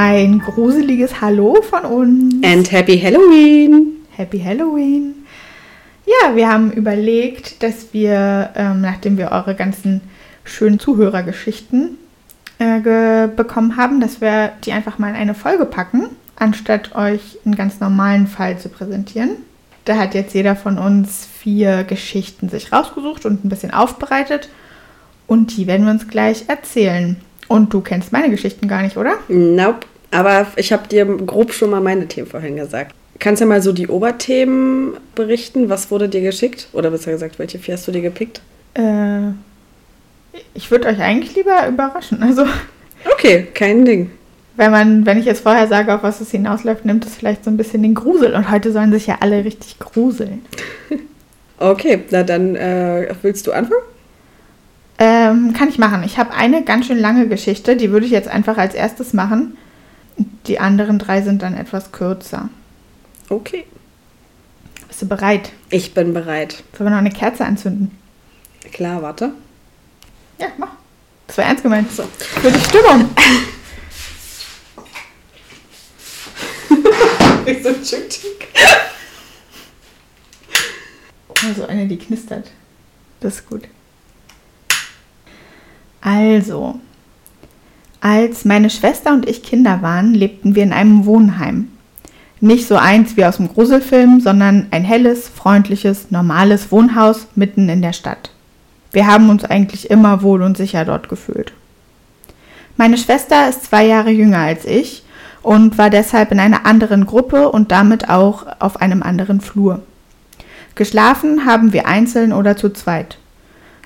Ein gruseliges Hallo von uns. And Happy Halloween! Happy Halloween. Ja, wir haben überlegt, dass wir, ähm, nachdem wir eure ganzen schönen Zuhörergeschichten äh, bekommen haben, dass wir die einfach mal in eine Folge packen, anstatt euch einen ganz normalen Fall zu präsentieren. Da hat jetzt jeder von uns vier Geschichten sich rausgesucht und ein bisschen aufbereitet. Und die werden wir uns gleich erzählen. Und du kennst meine Geschichten gar nicht, oder? Nope. Aber ich habe dir grob schon mal meine Themen vorhin gesagt. Kannst du ja mal so die Oberthemen berichten? Was wurde dir geschickt? Oder besser gesagt, welche vier hast du dir gepickt? Äh, ich würde euch eigentlich lieber überraschen. Also, Okay, kein Ding. wenn man, wenn ich jetzt vorher sage, auf was es hinausläuft, nimmt es vielleicht so ein bisschen den Grusel. Und heute sollen sich ja alle richtig gruseln. Okay, na dann äh, willst du anfangen? Ähm, kann ich machen. Ich habe eine ganz schön lange Geschichte, die würde ich jetzt einfach als erstes machen. Die anderen drei sind dann etwas kürzer. Okay. Bist du bereit? Ich bin bereit. Sollen wir noch eine Kerze anzünden? Klar, warte. Ja, mach. Das war ernst gemeint. So. Für die Stimmung. Ich so tschück, Also eine, die knistert. Das ist gut. Also, als meine Schwester und ich Kinder waren, lebten wir in einem Wohnheim. Nicht so eins wie aus dem Gruselfilm, sondern ein helles, freundliches, normales Wohnhaus mitten in der Stadt. Wir haben uns eigentlich immer wohl und sicher dort gefühlt. Meine Schwester ist zwei Jahre jünger als ich und war deshalb in einer anderen Gruppe und damit auch auf einem anderen Flur. Geschlafen haben wir einzeln oder zu zweit.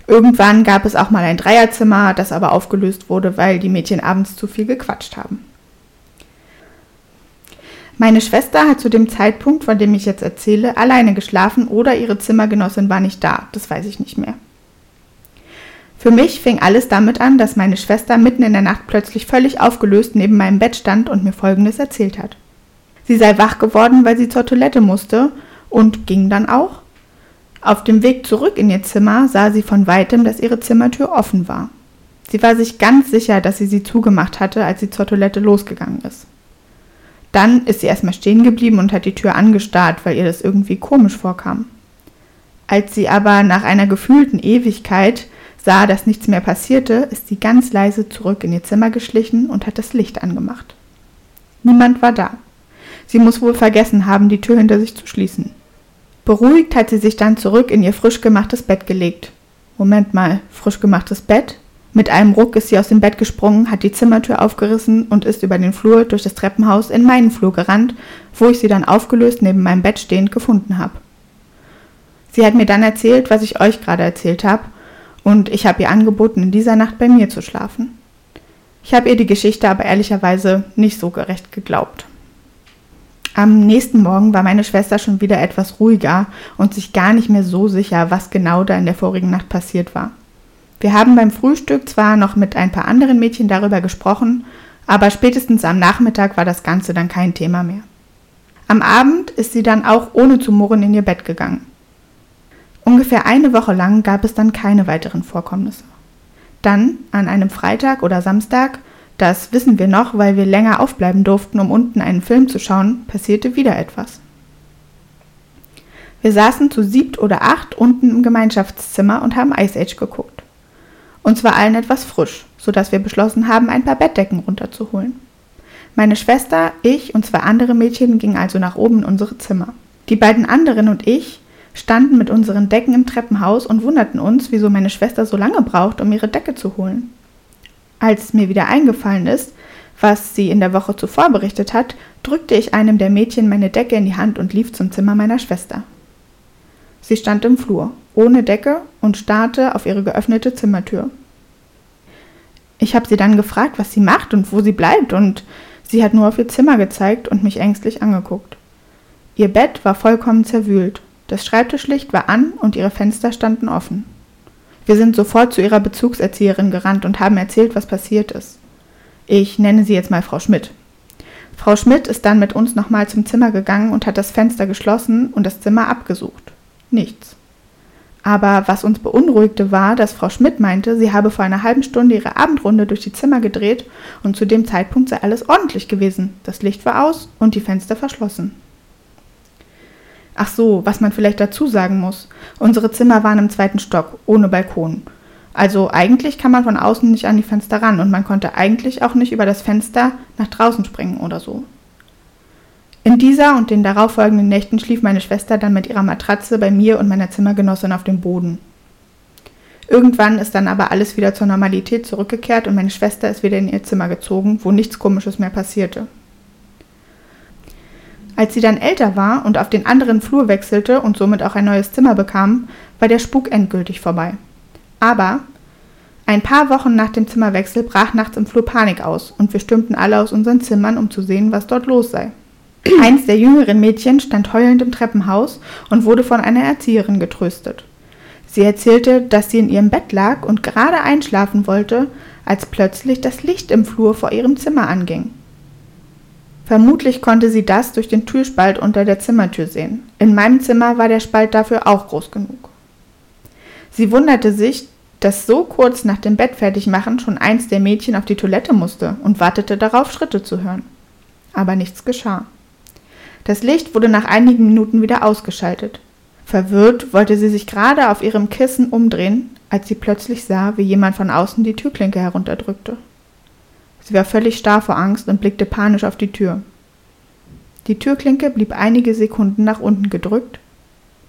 Irgendwann gab es auch mal ein Dreierzimmer, das aber aufgelöst wurde, weil die Mädchen abends zu viel gequatscht haben. Meine Schwester hat zu dem Zeitpunkt, von dem ich jetzt erzähle, alleine geschlafen oder ihre Zimmergenossin war nicht da, das weiß ich nicht mehr. Für mich fing alles damit an, dass meine Schwester mitten in der Nacht plötzlich völlig aufgelöst neben meinem Bett stand und mir Folgendes erzählt hat. Sie sei wach geworden, weil sie zur Toilette musste und ging dann auch. Auf dem Weg zurück in ihr Zimmer sah sie von weitem, dass ihre Zimmertür offen war. Sie war sich ganz sicher, dass sie sie zugemacht hatte, als sie zur Toilette losgegangen ist. Dann ist sie erstmal stehen geblieben und hat die Tür angestarrt, weil ihr das irgendwie komisch vorkam. Als sie aber nach einer gefühlten Ewigkeit sah, dass nichts mehr passierte, ist sie ganz leise zurück in ihr Zimmer geschlichen und hat das Licht angemacht. Niemand war da. Sie muss wohl vergessen haben, die Tür hinter sich zu schließen. Beruhigt hat sie sich dann zurück in ihr frisch gemachtes Bett gelegt. Moment mal, frisch gemachtes Bett? Mit einem Ruck ist sie aus dem Bett gesprungen, hat die Zimmertür aufgerissen und ist über den Flur durch das Treppenhaus in meinen Flur gerannt, wo ich sie dann aufgelöst neben meinem Bett stehend gefunden habe. Sie hat mir dann erzählt, was ich euch gerade erzählt habe, und ich habe ihr angeboten, in dieser Nacht bei mir zu schlafen. Ich habe ihr die Geschichte aber ehrlicherweise nicht so gerecht geglaubt. Am nächsten Morgen war meine Schwester schon wieder etwas ruhiger und sich gar nicht mehr so sicher, was genau da in der vorigen Nacht passiert war. Wir haben beim Frühstück zwar noch mit ein paar anderen Mädchen darüber gesprochen, aber spätestens am Nachmittag war das Ganze dann kein Thema mehr. Am Abend ist sie dann auch ohne zu murren in ihr Bett gegangen. Ungefähr eine Woche lang gab es dann keine weiteren Vorkommnisse. Dann, an einem Freitag oder Samstag, das wissen wir noch, weil wir länger aufbleiben durften, um unten einen Film zu schauen, passierte wieder etwas. Wir saßen zu siebt oder acht unten im Gemeinschaftszimmer und haben Ice Age geguckt. Uns war allen etwas frisch, sodass wir beschlossen haben, ein paar Bettdecken runterzuholen. Meine Schwester, ich und zwei andere Mädchen gingen also nach oben in unsere Zimmer. Die beiden anderen und ich standen mit unseren Decken im Treppenhaus und wunderten uns, wieso meine Schwester so lange braucht, um ihre Decke zu holen. Als mir wieder eingefallen ist, was sie in der Woche zuvor berichtet hat, drückte ich einem der Mädchen meine Decke in die Hand und lief zum Zimmer meiner Schwester. Sie stand im Flur, ohne Decke und starrte auf ihre geöffnete Zimmertür. Ich habe sie dann gefragt, was sie macht und wo sie bleibt, und sie hat nur auf ihr Zimmer gezeigt und mich ängstlich angeguckt. Ihr Bett war vollkommen zerwühlt, das Schreibtischlicht war an und ihre Fenster standen offen. Wir sind sofort zu ihrer Bezugserzieherin gerannt und haben erzählt, was passiert ist. Ich nenne sie jetzt mal Frau Schmidt. Frau Schmidt ist dann mit uns nochmal zum Zimmer gegangen und hat das Fenster geschlossen und das Zimmer abgesucht. Nichts. Aber was uns beunruhigte war, dass Frau Schmidt meinte, sie habe vor einer halben Stunde ihre Abendrunde durch die Zimmer gedreht und zu dem Zeitpunkt sei alles ordentlich gewesen. Das Licht war aus und die Fenster verschlossen. Ach so, was man vielleicht dazu sagen muss. Unsere Zimmer waren im zweiten Stock, ohne Balkon. Also eigentlich kann man von außen nicht an die Fenster ran und man konnte eigentlich auch nicht über das Fenster nach draußen springen oder so. In dieser und den darauffolgenden Nächten schlief meine Schwester dann mit ihrer Matratze bei mir und meiner Zimmergenossin auf dem Boden. Irgendwann ist dann aber alles wieder zur Normalität zurückgekehrt und meine Schwester ist wieder in ihr Zimmer gezogen, wo nichts Komisches mehr passierte. Als sie dann älter war und auf den anderen Flur wechselte und somit auch ein neues Zimmer bekam, war der Spuk endgültig vorbei. Aber ein paar Wochen nach dem Zimmerwechsel brach nachts im Flur Panik aus und wir stürmten alle aus unseren Zimmern, um zu sehen, was dort los sei. Eins der jüngeren Mädchen stand heulend im Treppenhaus und wurde von einer Erzieherin getröstet. Sie erzählte, dass sie in ihrem Bett lag und gerade einschlafen wollte, als plötzlich das Licht im Flur vor ihrem Zimmer anging. Vermutlich konnte sie das durch den Türspalt unter der Zimmertür sehen. In meinem Zimmer war der Spalt dafür auch groß genug. Sie wunderte sich, dass so kurz nach dem Bett fertigmachen schon eins der Mädchen auf die Toilette musste und wartete darauf, Schritte zu hören. Aber nichts geschah. Das Licht wurde nach einigen Minuten wieder ausgeschaltet. Verwirrt wollte sie sich gerade auf ihrem Kissen umdrehen, als sie plötzlich sah, wie jemand von außen die Türklinke herunterdrückte. Sie war völlig starr vor Angst und blickte panisch auf die Tür. Die Türklinke blieb einige Sekunden nach unten gedrückt,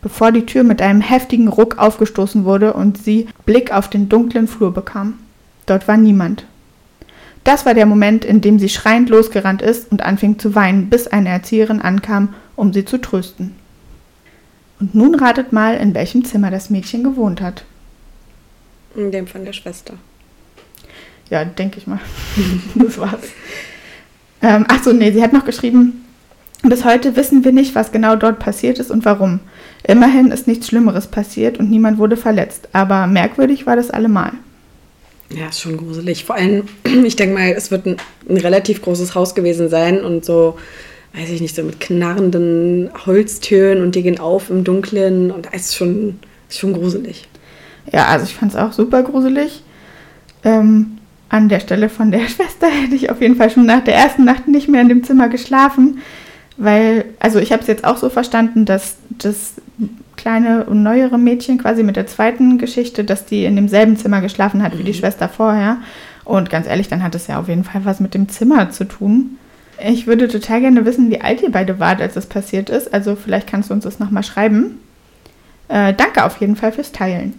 bevor die Tür mit einem heftigen Ruck aufgestoßen wurde und sie Blick auf den dunklen Flur bekam. Dort war niemand. Das war der Moment, in dem sie schreiend losgerannt ist und anfing zu weinen, bis eine Erzieherin ankam, um sie zu trösten. Und nun ratet mal, in welchem Zimmer das Mädchen gewohnt hat. In dem von der Schwester. Ja, denke ich mal. das war's. Ähm, ach so, nee, sie hat noch geschrieben, bis heute wissen wir nicht, was genau dort passiert ist und warum. Immerhin ist nichts Schlimmeres passiert und niemand wurde verletzt, aber merkwürdig war das allemal. Ja, ist schon gruselig. Vor allem, ich denke mal, es wird ein, ein, relativ großes Haus gewesen sein und so, weiß ich nicht, so mit knarrenden Holztüren und die gehen auf im Dunkeln und es ist schon, ist schon gruselig. Ja, also ich fand es auch super gruselig. Ähm, an der Stelle von der Schwester hätte ich auf jeden Fall schon nach der ersten Nacht nicht mehr in dem Zimmer geschlafen, weil, also ich habe es jetzt auch so verstanden, dass das kleine und neuere Mädchen quasi mit der zweiten Geschichte, dass die in demselben Zimmer geschlafen hat wie die mhm. Schwester vorher. Und ganz ehrlich, dann hat es ja auf jeden Fall was mit dem Zimmer zu tun. Ich würde total gerne wissen, wie alt ihr beide wart, als das passiert ist. Also vielleicht kannst du uns das nochmal schreiben. Äh, danke auf jeden Fall fürs Teilen.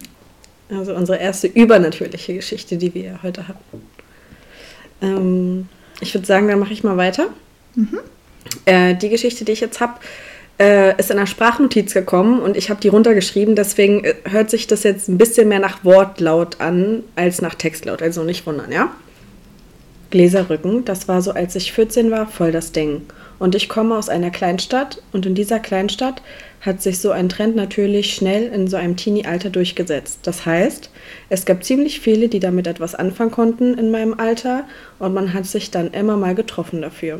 Also unsere erste übernatürliche Geschichte, die wir heute hatten. Ähm, ich würde sagen, dann mache ich mal weiter. Mhm. Äh, die Geschichte, die ich jetzt habe, äh, ist in einer Sprachnotiz gekommen und ich habe die runtergeschrieben. Deswegen äh, hört sich das jetzt ein bisschen mehr nach Wortlaut an als nach Textlaut. Also nicht wundern, ja? Gläserrücken, das war so, als ich 14 war, voll das Ding. Und ich komme aus einer Kleinstadt und in dieser Kleinstadt hat sich so ein Trend natürlich schnell in so einem Teenie-Alter durchgesetzt. Das heißt, es gab ziemlich viele, die damit etwas anfangen konnten in meinem Alter und man hat sich dann immer mal getroffen dafür.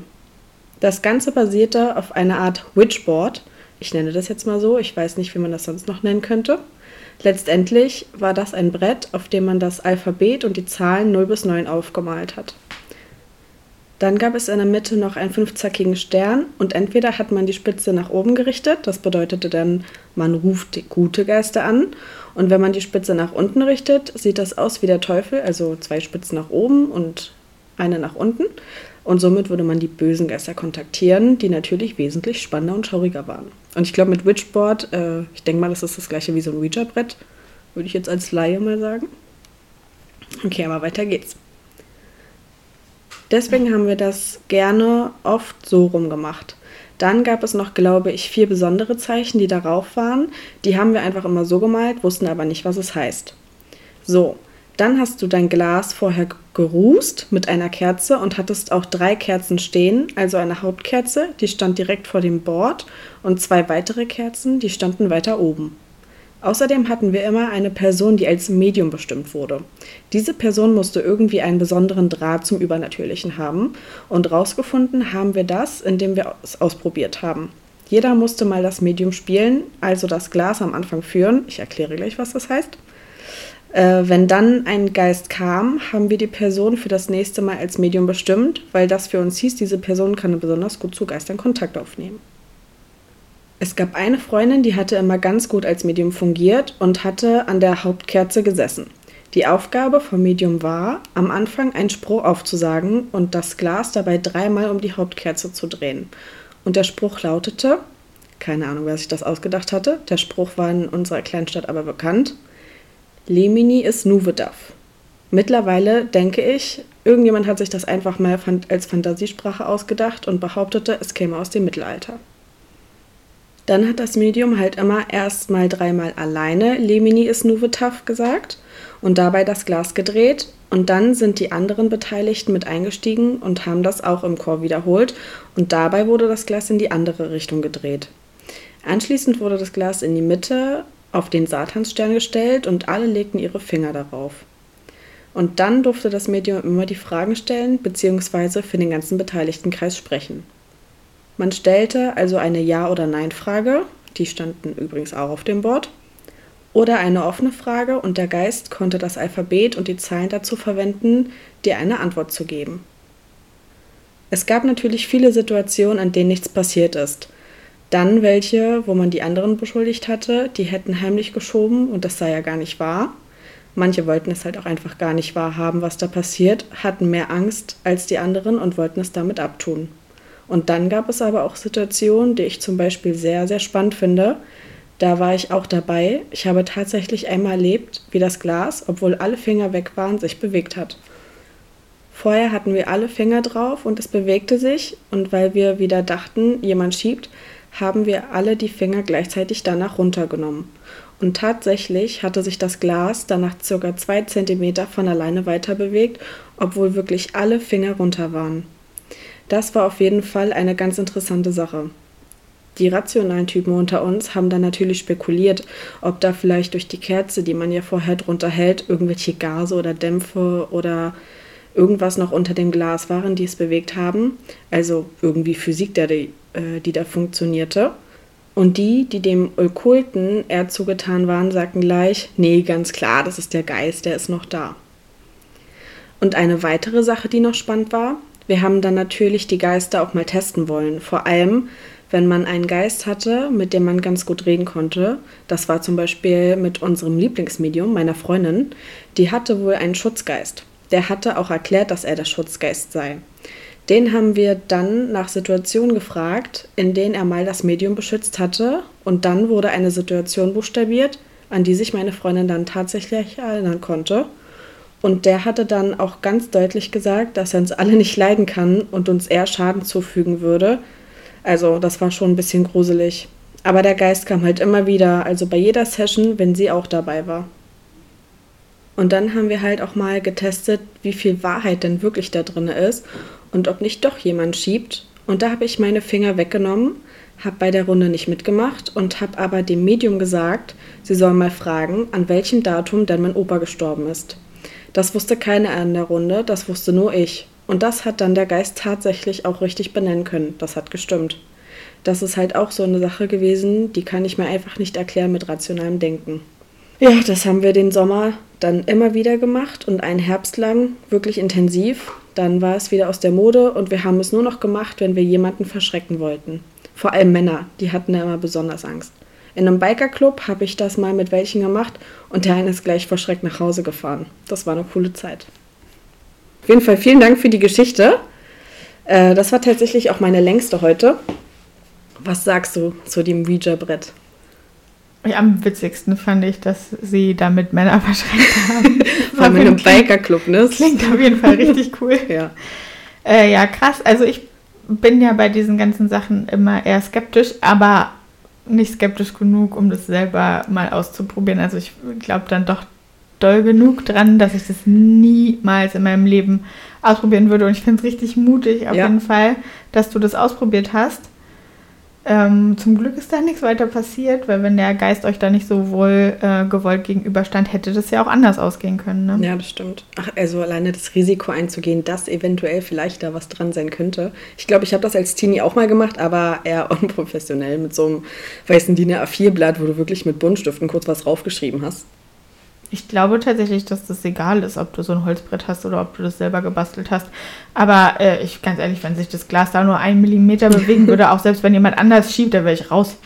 Das Ganze basierte auf einer Art Witchboard. Ich nenne das jetzt mal so, ich weiß nicht, wie man das sonst noch nennen könnte. Letztendlich war das ein Brett, auf dem man das Alphabet und die Zahlen 0 bis 9 aufgemalt hat. Dann gab es in der Mitte noch einen fünfzackigen Stern und entweder hat man die Spitze nach oben gerichtet, das bedeutete dann, man ruft gute Geister an. Und wenn man die Spitze nach unten richtet, sieht das aus wie der Teufel, also zwei Spitzen nach oben und eine nach unten. Und somit würde man die bösen Geister kontaktieren, die natürlich wesentlich spannender und schauriger waren. Und ich glaube, mit Witchboard, äh, ich denke mal, das ist das gleiche wie so ein Ouija-Brett, würde ich jetzt als Laie mal sagen. Okay, aber weiter geht's. Deswegen haben wir das gerne oft so rumgemacht. Dann gab es noch, glaube ich, vier besondere Zeichen, die darauf waren. Die haben wir einfach immer so gemalt, wussten aber nicht, was es heißt. So, dann hast du dein Glas vorher gerußt mit einer Kerze und hattest auch drei Kerzen stehen, also eine Hauptkerze, die stand direkt vor dem Board und zwei weitere Kerzen, die standen weiter oben. Außerdem hatten wir immer eine Person, die als Medium bestimmt wurde. Diese Person musste irgendwie einen besonderen Draht zum Übernatürlichen haben und rausgefunden haben wir das, indem wir es ausprobiert haben. Jeder musste mal das Medium spielen, also das Glas am Anfang führen. Ich erkläre gleich, was das heißt. Äh, wenn dann ein Geist kam, haben wir die Person für das nächste Mal als Medium bestimmt, weil das für uns hieß, diese Person kann besonders gut zu Geistern Kontakt aufnehmen. Es gab eine Freundin, die hatte immer ganz gut als Medium fungiert und hatte an der Hauptkerze gesessen. Die Aufgabe vom Medium war, am Anfang einen Spruch aufzusagen und das Glas dabei dreimal um die Hauptkerze zu drehen. Und der Spruch lautete, keine Ahnung, wer sich das ausgedacht hatte, der Spruch war in unserer Kleinstadt aber bekannt, Lemini ist Nuvedaf. Mittlerweile denke ich, irgendjemand hat sich das einfach mal als Fantasiesprache ausgedacht und behauptete, es käme aus dem Mittelalter. Dann hat das Medium halt immer erst mal dreimal alleine Lemini ist Nuvetaf gesagt und dabei das Glas gedreht und dann sind die anderen Beteiligten mit eingestiegen und haben das auch im Chor wiederholt und dabei wurde das Glas in die andere Richtung gedreht. Anschließend wurde das Glas in die Mitte auf den Satansstern gestellt und alle legten ihre Finger darauf. Und dann durfte das Medium immer die Fragen stellen bzw. für den ganzen Beteiligtenkreis sprechen. Man stellte also eine Ja- oder Nein-Frage, die standen übrigens auch auf dem Board, oder eine offene Frage und der Geist konnte das Alphabet und die Zahlen dazu verwenden, dir eine Antwort zu geben. Es gab natürlich viele Situationen, an denen nichts passiert ist. Dann welche, wo man die anderen beschuldigt hatte, die hätten heimlich geschoben und das sei ja gar nicht wahr. Manche wollten es halt auch einfach gar nicht wahrhaben, was da passiert, hatten mehr Angst als die anderen und wollten es damit abtun. Und dann gab es aber auch Situationen, die ich zum Beispiel sehr, sehr spannend finde. Da war ich auch dabei. Ich habe tatsächlich einmal erlebt, wie das Glas, obwohl alle Finger weg waren, sich bewegt hat. Vorher hatten wir alle Finger drauf und es bewegte sich und weil wir wieder dachten, jemand schiebt, haben wir alle die Finger gleichzeitig danach runtergenommen. Und tatsächlich hatte sich das Glas danach ca. zwei Zentimeter von alleine weiter bewegt, obwohl wirklich alle Finger runter waren. Das war auf jeden Fall eine ganz interessante Sache. Die rationalen Typen unter uns haben dann natürlich spekuliert, ob da vielleicht durch die Kerze, die man ja vorher drunter hält, irgendwelche Gase oder Dämpfe oder irgendwas noch unter dem Glas waren, die es bewegt haben. Also irgendwie Physik, die, äh, die da funktionierte. Und die, die dem Okkulten eher zugetan waren, sagten gleich, nee, ganz klar, das ist der Geist, der ist noch da. Und eine weitere Sache, die noch spannend war, wir haben dann natürlich die Geister auch mal testen wollen. Vor allem, wenn man einen Geist hatte, mit dem man ganz gut reden konnte. Das war zum Beispiel mit unserem Lieblingsmedium, meiner Freundin. Die hatte wohl einen Schutzgeist. Der hatte auch erklärt, dass er der Schutzgeist sei. Den haben wir dann nach Situationen gefragt, in denen er mal das Medium beschützt hatte. Und dann wurde eine Situation buchstabiert, an die sich meine Freundin dann tatsächlich erinnern konnte. Und der hatte dann auch ganz deutlich gesagt, dass er uns alle nicht leiden kann und uns eher Schaden zufügen würde. Also das war schon ein bisschen gruselig. Aber der Geist kam halt immer wieder, also bei jeder Session, wenn sie auch dabei war. Und dann haben wir halt auch mal getestet, wie viel Wahrheit denn wirklich da drin ist und ob nicht doch jemand schiebt. Und da habe ich meine Finger weggenommen, habe bei der Runde nicht mitgemacht und habe aber dem Medium gesagt, sie soll mal fragen, an welchem Datum denn mein Opa gestorben ist. Das wusste keiner in der Runde, das wusste nur ich. Und das hat dann der Geist tatsächlich auch richtig benennen können. Das hat gestimmt. Das ist halt auch so eine Sache gewesen, die kann ich mir einfach nicht erklären mit rationalem Denken. Ja, das haben wir den Sommer dann immer wieder gemacht und einen Herbst lang wirklich intensiv. Dann war es wieder aus der Mode und wir haben es nur noch gemacht, wenn wir jemanden verschrecken wollten. Vor allem Männer, die hatten da immer besonders Angst. In einem Bikerclub habe ich das mal mit welchen gemacht und der eine ist gleich vor Schreck nach Hause gefahren. Das war eine coole Zeit. Auf jeden Fall vielen Dank für die Geschichte. Äh, das war tatsächlich auch meine längste heute. Was sagst du zu dem Ouija-Brett? Ja, am witzigsten fand ich, dass sie damit Männer verschreckt haben. Vor allem in einem Bikerclub, ne? Das klingt auf jeden Fall richtig cool. ja. Äh, ja, krass. Also ich bin ja bei diesen ganzen Sachen immer eher skeptisch, aber nicht skeptisch genug, um das selber mal auszuprobieren. Also ich glaube dann doch doll genug dran, dass ich das niemals in meinem Leben ausprobieren würde. Und ich finde es richtig mutig auf ja. jeden Fall, dass du das ausprobiert hast. Ähm, zum Glück ist da nichts weiter passiert, weil wenn der Geist euch da nicht so wohl äh, gewollt gegenüberstand, hätte das ja auch anders ausgehen können. Ne? Ja, das stimmt. Ach, also alleine das Risiko einzugehen, dass eventuell vielleicht da was dran sein könnte. Ich glaube, ich habe das als Teenie auch mal gemacht, aber eher unprofessionell mit so einem weißen DIN A4-Blatt, wo du wirklich mit Buntstiften kurz was draufgeschrieben hast. Ich glaube tatsächlich, dass das egal ist, ob du so ein Holzbrett hast oder ob du das selber gebastelt hast. Aber äh, ich ganz ehrlich, wenn sich das Glas da nur einen Millimeter bewegen würde, auch selbst wenn jemand anders schiebt, dann wäre ich raus.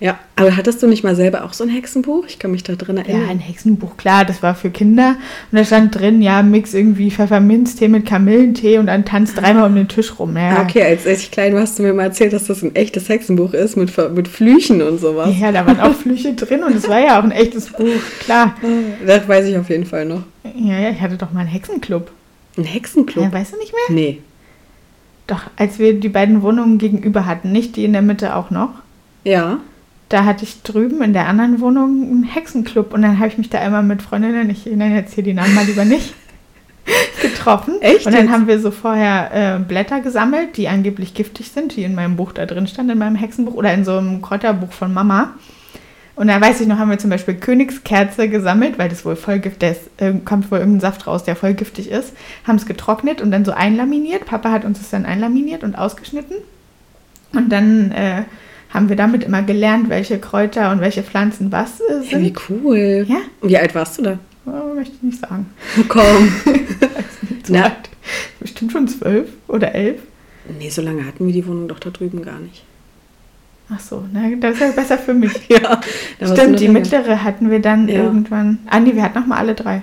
Ja, aber hattest du nicht mal selber auch so ein Hexenbuch? Ich kann mich da drin erinnern. Ja, ein Hexenbuch, klar, das war für Kinder. Und da stand drin, ja, mix irgendwie Pfefferminztee mit Kamillentee und dann tanzt dreimal um den Tisch rum. Ja. Ah, okay, als, ich klein war, hast du mir mal erzählt, dass das ein echtes Hexenbuch ist mit, mit Flüchen und sowas. Ja, da waren auch Flüche drin und es war ja auch ein echtes Buch, klar. Ah, das weiß ich auf jeden Fall noch. Ja, ja, ich hatte doch mal einen Hexenclub. Ein Hexenclub? Ja, weißt du nicht mehr? Nee. Doch, als wir die beiden Wohnungen gegenüber hatten, nicht die in der Mitte auch noch. Ja. Da hatte ich drüben in der anderen Wohnung einen Hexenclub und dann habe ich mich da einmal mit Freundinnen, ich nenne jetzt hier die Namen mal lieber nicht, getroffen. Echt Und dann haben wir so vorher äh, Blätter gesammelt, die angeblich giftig sind, die in meinem Buch da drin stand, in meinem Hexenbuch oder in so einem Kräuterbuch von Mama. Und dann weiß ich noch, haben wir zum Beispiel Königskerze gesammelt, weil das wohl voll giftig ist, äh, kommt wohl irgendein Saft raus, der voll giftig ist. Haben es getrocknet und dann so einlaminiert. Papa hat uns das dann einlaminiert und ausgeschnitten. Und dann äh, haben wir damit immer gelernt, welche Kräuter und welche Pflanzen was äh, Ja, wie sind. cool. Ja? Wie alt warst du da? Oh, möchte ich nicht sagen. Komm. So Na. alt. Bestimmt schon zwölf oder elf. nee, so lange hatten wir die Wohnung doch da drüben gar nicht. Ach so, na, das ist ja besser für mich. Ja. Stimmt, die mittlere hatten wir dann Ja. irgendwann. Ah, nee, wir hatten noch mal alle drei.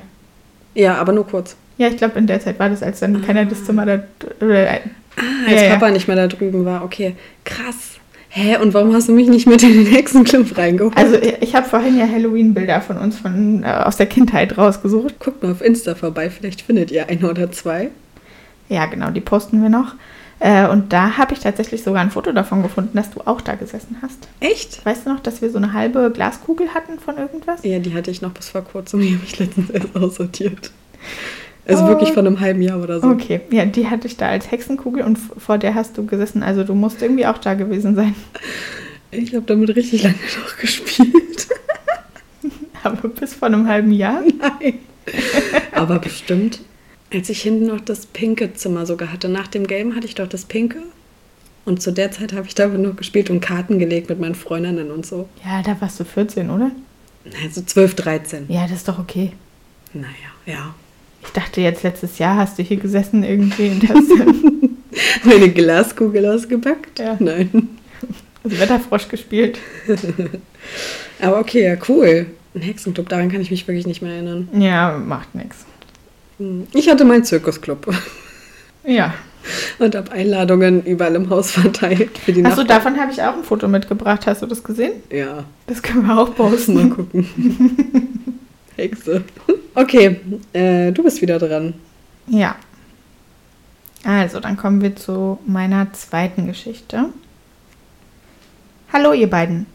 Ja, aber nur kurz. Ja, ich glaube, in der Zeit war das, als dann keiner das Zimmer da. Oder, Ah, als Ja, ja. Papa nicht mehr da drüben war. Okay, krass. Hä, und warum hast du mich nicht mit in den Hexenclub reingeholt? also, ich, habe vorhin ja Halloween-Bilder von uns von, äh, aus der Kindheit rausgesucht. Guckt mal auf Insta vorbei, vielleicht findet ihr eine oder zwei. Ja, genau, die posten wir noch. Äh, und da habe ich tatsächlich sogar ein Foto davon gefunden, dass du auch da gesessen hast. Echt? Weißt du noch, dass wir so eine halbe Glaskugel hatten von irgendwas? Ja, die hatte ich noch bis vor kurzem. Die habe ich letztens erst aussortiert. Also Oh. wirklich von einem halben Jahr oder so. Okay, ja, die hatte ich da als Hexenkugel und vor der hast du gesessen. Also du musst irgendwie auch da gewesen sein. Ich habe damit richtig lange noch gespielt. Aber bis vor einem halben Jahr. Nein. Aber bestimmt. Als ich hinten noch das pinke Zimmer sogar hatte. Nach dem Gelben hatte ich doch das pinke. Und zu der Zeit habe ich damit noch gespielt und Karten gelegt mit meinen Freundinnen und so. Ja, da warst du 14, oder? Also 12, 13. Ja, das ist doch okay. Naja, ja. Ich dachte jetzt letztes Jahr hast du hier gesessen irgendwie und hast Meine Glaskugel ausgepackt? Ja. Nein. das Wetterfrosch gespielt. Aber okay, ja, cool. Ein Hexenclub, daran kann ich mich wirklich nicht mehr erinnern. Ja, macht nichts. Hm. Ich hatte meinen Zirkusclub Ja. und habe Einladungen überall im Haus verteilt für die Achso, davon habe ich auch ein Foto mitgebracht. Hast du das gesehen? Ja, Das können wir auch mal posten. gucken. Hexe. Okay, äh, du bist wieder dran. Ja. Also, dann kommen wir zu meiner zweiten Geschichte. Hallo, ihr beiden.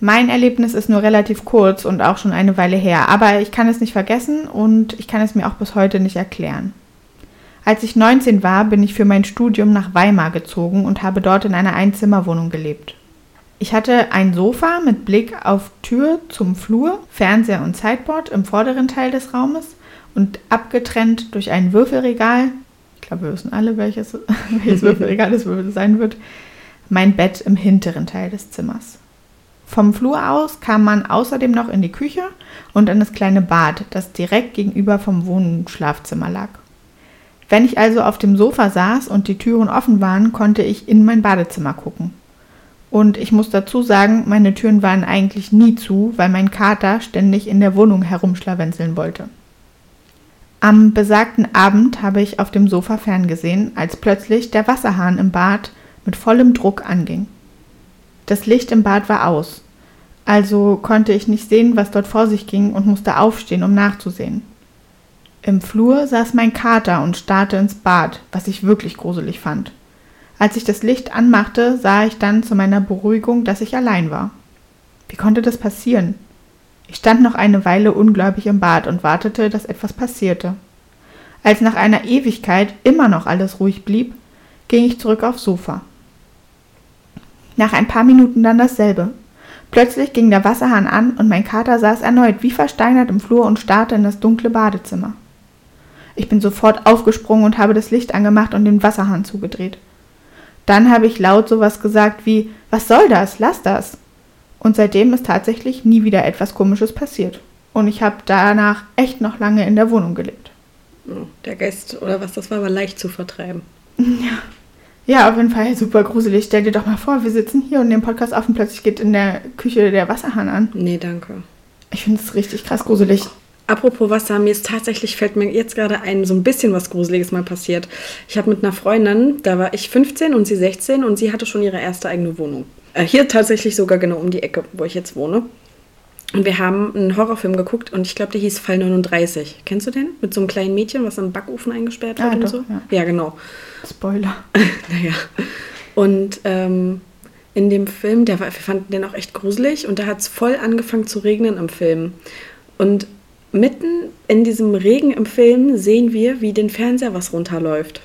Mein Erlebnis ist nur relativ kurz und auch schon eine Weile her, aber ich kann es nicht vergessen und ich kann es mir auch bis heute nicht erklären. Als ich 19 war, bin ich für mein Studium nach Weimar gezogen und habe dort in einer Einzimmerwohnung gelebt. Ich hatte ein Sofa mit Blick auf Tür zum Flur, Fernseher und Sideboard im vorderen Teil des Raumes und abgetrennt durch ein Würfelregal, ich glaube, wir wissen alle, welches, welches Würfelregal es sein wird, mein Bett im hinteren Teil des Zimmers. Vom Flur aus kam man außerdem noch in die Küche und in das kleine Bad, das direkt gegenüber vom Wohnschlafzimmer lag. Wenn ich also auf dem Sofa saß und die Türen offen waren, konnte ich in mein Badezimmer gucken. Und ich muss dazu sagen, meine Türen waren eigentlich nie zu, weil mein Kater ständig in der Wohnung herumschlawenzeln wollte. Am besagten Abend habe ich auf dem Sofa ferngesehen, als plötzlich der Wasserhahn im Bad mit vollem Druck anging. Das Licht im Bad war aus, also konnte ich nicht sehen, was dort vor sich ging und musste aufstehen, um nachzusehen. Im Flur saß mein Kater und starrte ins Bad, was ich wirklich gruselig fand. Als ich das Licht anmachte, sah ich dann zu meiner Beruhigung, dass ich allein war. Wie konnte das passieren? Ich stand noch eine Weile ungläubig im Bad und wartete, dass etwas passierte. Als nach einer Ewigkeit immer noch alles ruhig blieb, ging ich zurück aufs Sofa. Nach ein paar Minuten dann dasselbe. Plötzlich ging der Wasserhahn an und mein Kater saß erneut wie versteinert im Flur und starrte in das dunkle Badezimmer. Ich bin sofort aufgesprungen und habe das Licht angemacht und den Wasserhahn zugedreht. Dann habe ich laut sowas gesagt wie Was soll das? Lass das. Und seitdem ist tatsächlich nie wieder etwas Komisches passiert. Und ich habe danach echt noch lange in der Wohnung gelebt. Oh, der Geist oder was das war, war leicht zu vertreiben. Ja. Ja, auf jeden Fall super gruselig. Stell dir doch mal vor, wir sitzen hier und nehmen Podcast auf und plötzlich geht in der Küche der Wasserhahn an. Nee, danke. Ich finde es richtig krass gruselig. Apropos Wasser, mir ist tatsächlich, fällt mir jetzt gerade ein, so ein bisschen was Gruseliges mal passiert. Ich habe mit einer Freundin, da war ich 15 und sie 16 und sie hatte schon ihre erste eigene Wohnung. Äh, hier tatsächlich sogar genau um die Ecke, wo ich jetzt wohne. Und wir haben einen Horrorfilm geguckt und ich glaube, der hieß Fall 39. Kennst du den? Mit so einem kleinen Mädchen, was im Backofen eingesperrt wird ah, und doch, so? Ja. ja, genau. Spoiler. naja. Und ähm, in dem Film, der war, wir fanden den auch echt gruselig und da hat es voll angefangen zu regnen im Film. Und mitten in diesem Regen im Film sehen wir, wie den Fernseher was runterläuft.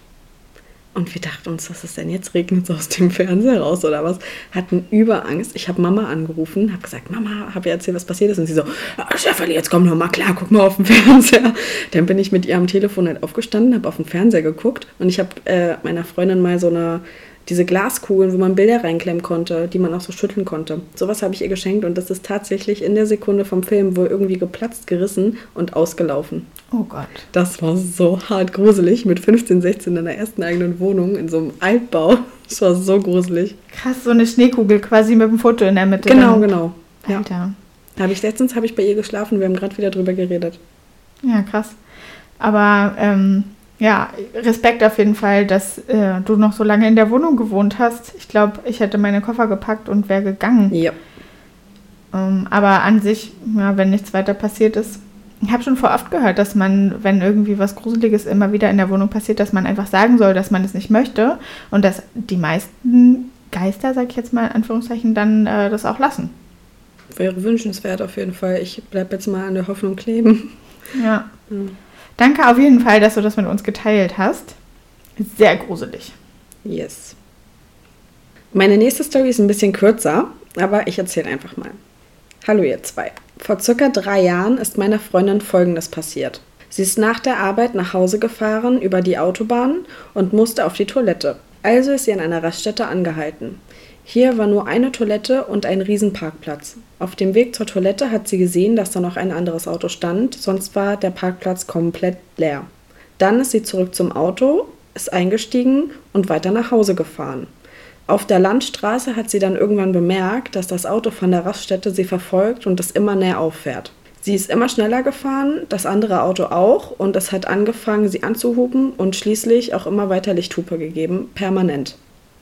Und wir dachten uns, was ist denn jetzt? Regnet es aus dem Fernseher raus oder was? Hatten Überangst. Ich habe Mama angerufen, habe gesagt, Mama, habe ihr erzählt, was passiert ist? Und sie so, oh, Stefanie, jetzt komm noch mal klar, guck mal auf den Fernseher. Dann bin ich mit ihr am Telefon halt aufgestanden, habe auf den Fernseher geguckt und ich habe äh, meiner Freundin mal so eine diese Glaskugeln, wo man Bilder reinklemmen konnte, die man auch so schütteln konnte. Sowas habe ich ihr geschenkt und das ist tatsächlich in der Sekunde vom Film wohl irgendwie geplatzt, gerissen und ausgelaufen. Oh Gott. Das war so hart gruselig mit 15, 16 in der ersten eigenen Wohnung in so einem Altbau. Das war so gruselig. Krass, so eine Schneekugel quasi mit einem Foto in der Mitte. Genau, dann. genau. Alter. Ja. Habe ich letztens habe ich bei ihr geschlafen, wir haben gerade wieder drüber geredet. Ja, krass. Aber ähm, ja, Respekt auf jeden Fall, dass äh, du noch so lange in der Wohnung gewohnt hast. Ich glaube, ich hätte meine Koffer gepackt und wäre gegangen. Ja. Ähm, aber an sich, ja, wenn nichts weiter passiert ist, ich habe schon vor oft gehört, dass man, wenn irgendwie was Gruseliges immer wieder in der Wohnung passiert, dass man einfach sagen soll, dass man es nicht möchte und dass die meisten Geister, sag ich jetzt mal in Anführungszeichen, dann äh, das auch lassen. Wäre wünschenswert auf jeden Fall. Ich bleibe jetzt mal an der Hoffnung kleben. Ja. ja. Danke auf jeden Fall, dass du das mit uns geteilt hast. Sehr gruselig. Yes. Meine nächste Story ist ein bisschen kürzer, aber ich erzähle einfach mal. Hallo ihr zwei. Vor circa drei Jahren ist meiner Freundin Folgendes passiert. Sie ist nach der Arbeit nach Hause gefahren über die Autobahn und musste auf die Toilette. Also ist sie an einer Raststätte angehalten. Hier war nur eine Toilette und ein Riesenparkplatz. Auf dem Weg zur Toilette hat sie gesehen, dass da noch ein anderes Auto stand, sonst war der Parkplatz komplett leer. Dann ist sie zurück zum Auto, ist eingestiegen und weiter nach Hause gefahren. Auf der Landstraße hat sie dann irgendwann bemerkt, dass das Auto von der Raststätte sie verfolgt und es immer näher auffährt. Sie ist immer schneller gefahren, das andere Auto auch, und es hat angefangen, sie anzuhupen und schließlich auch immer weiter Lichthupe gegeben, permanent.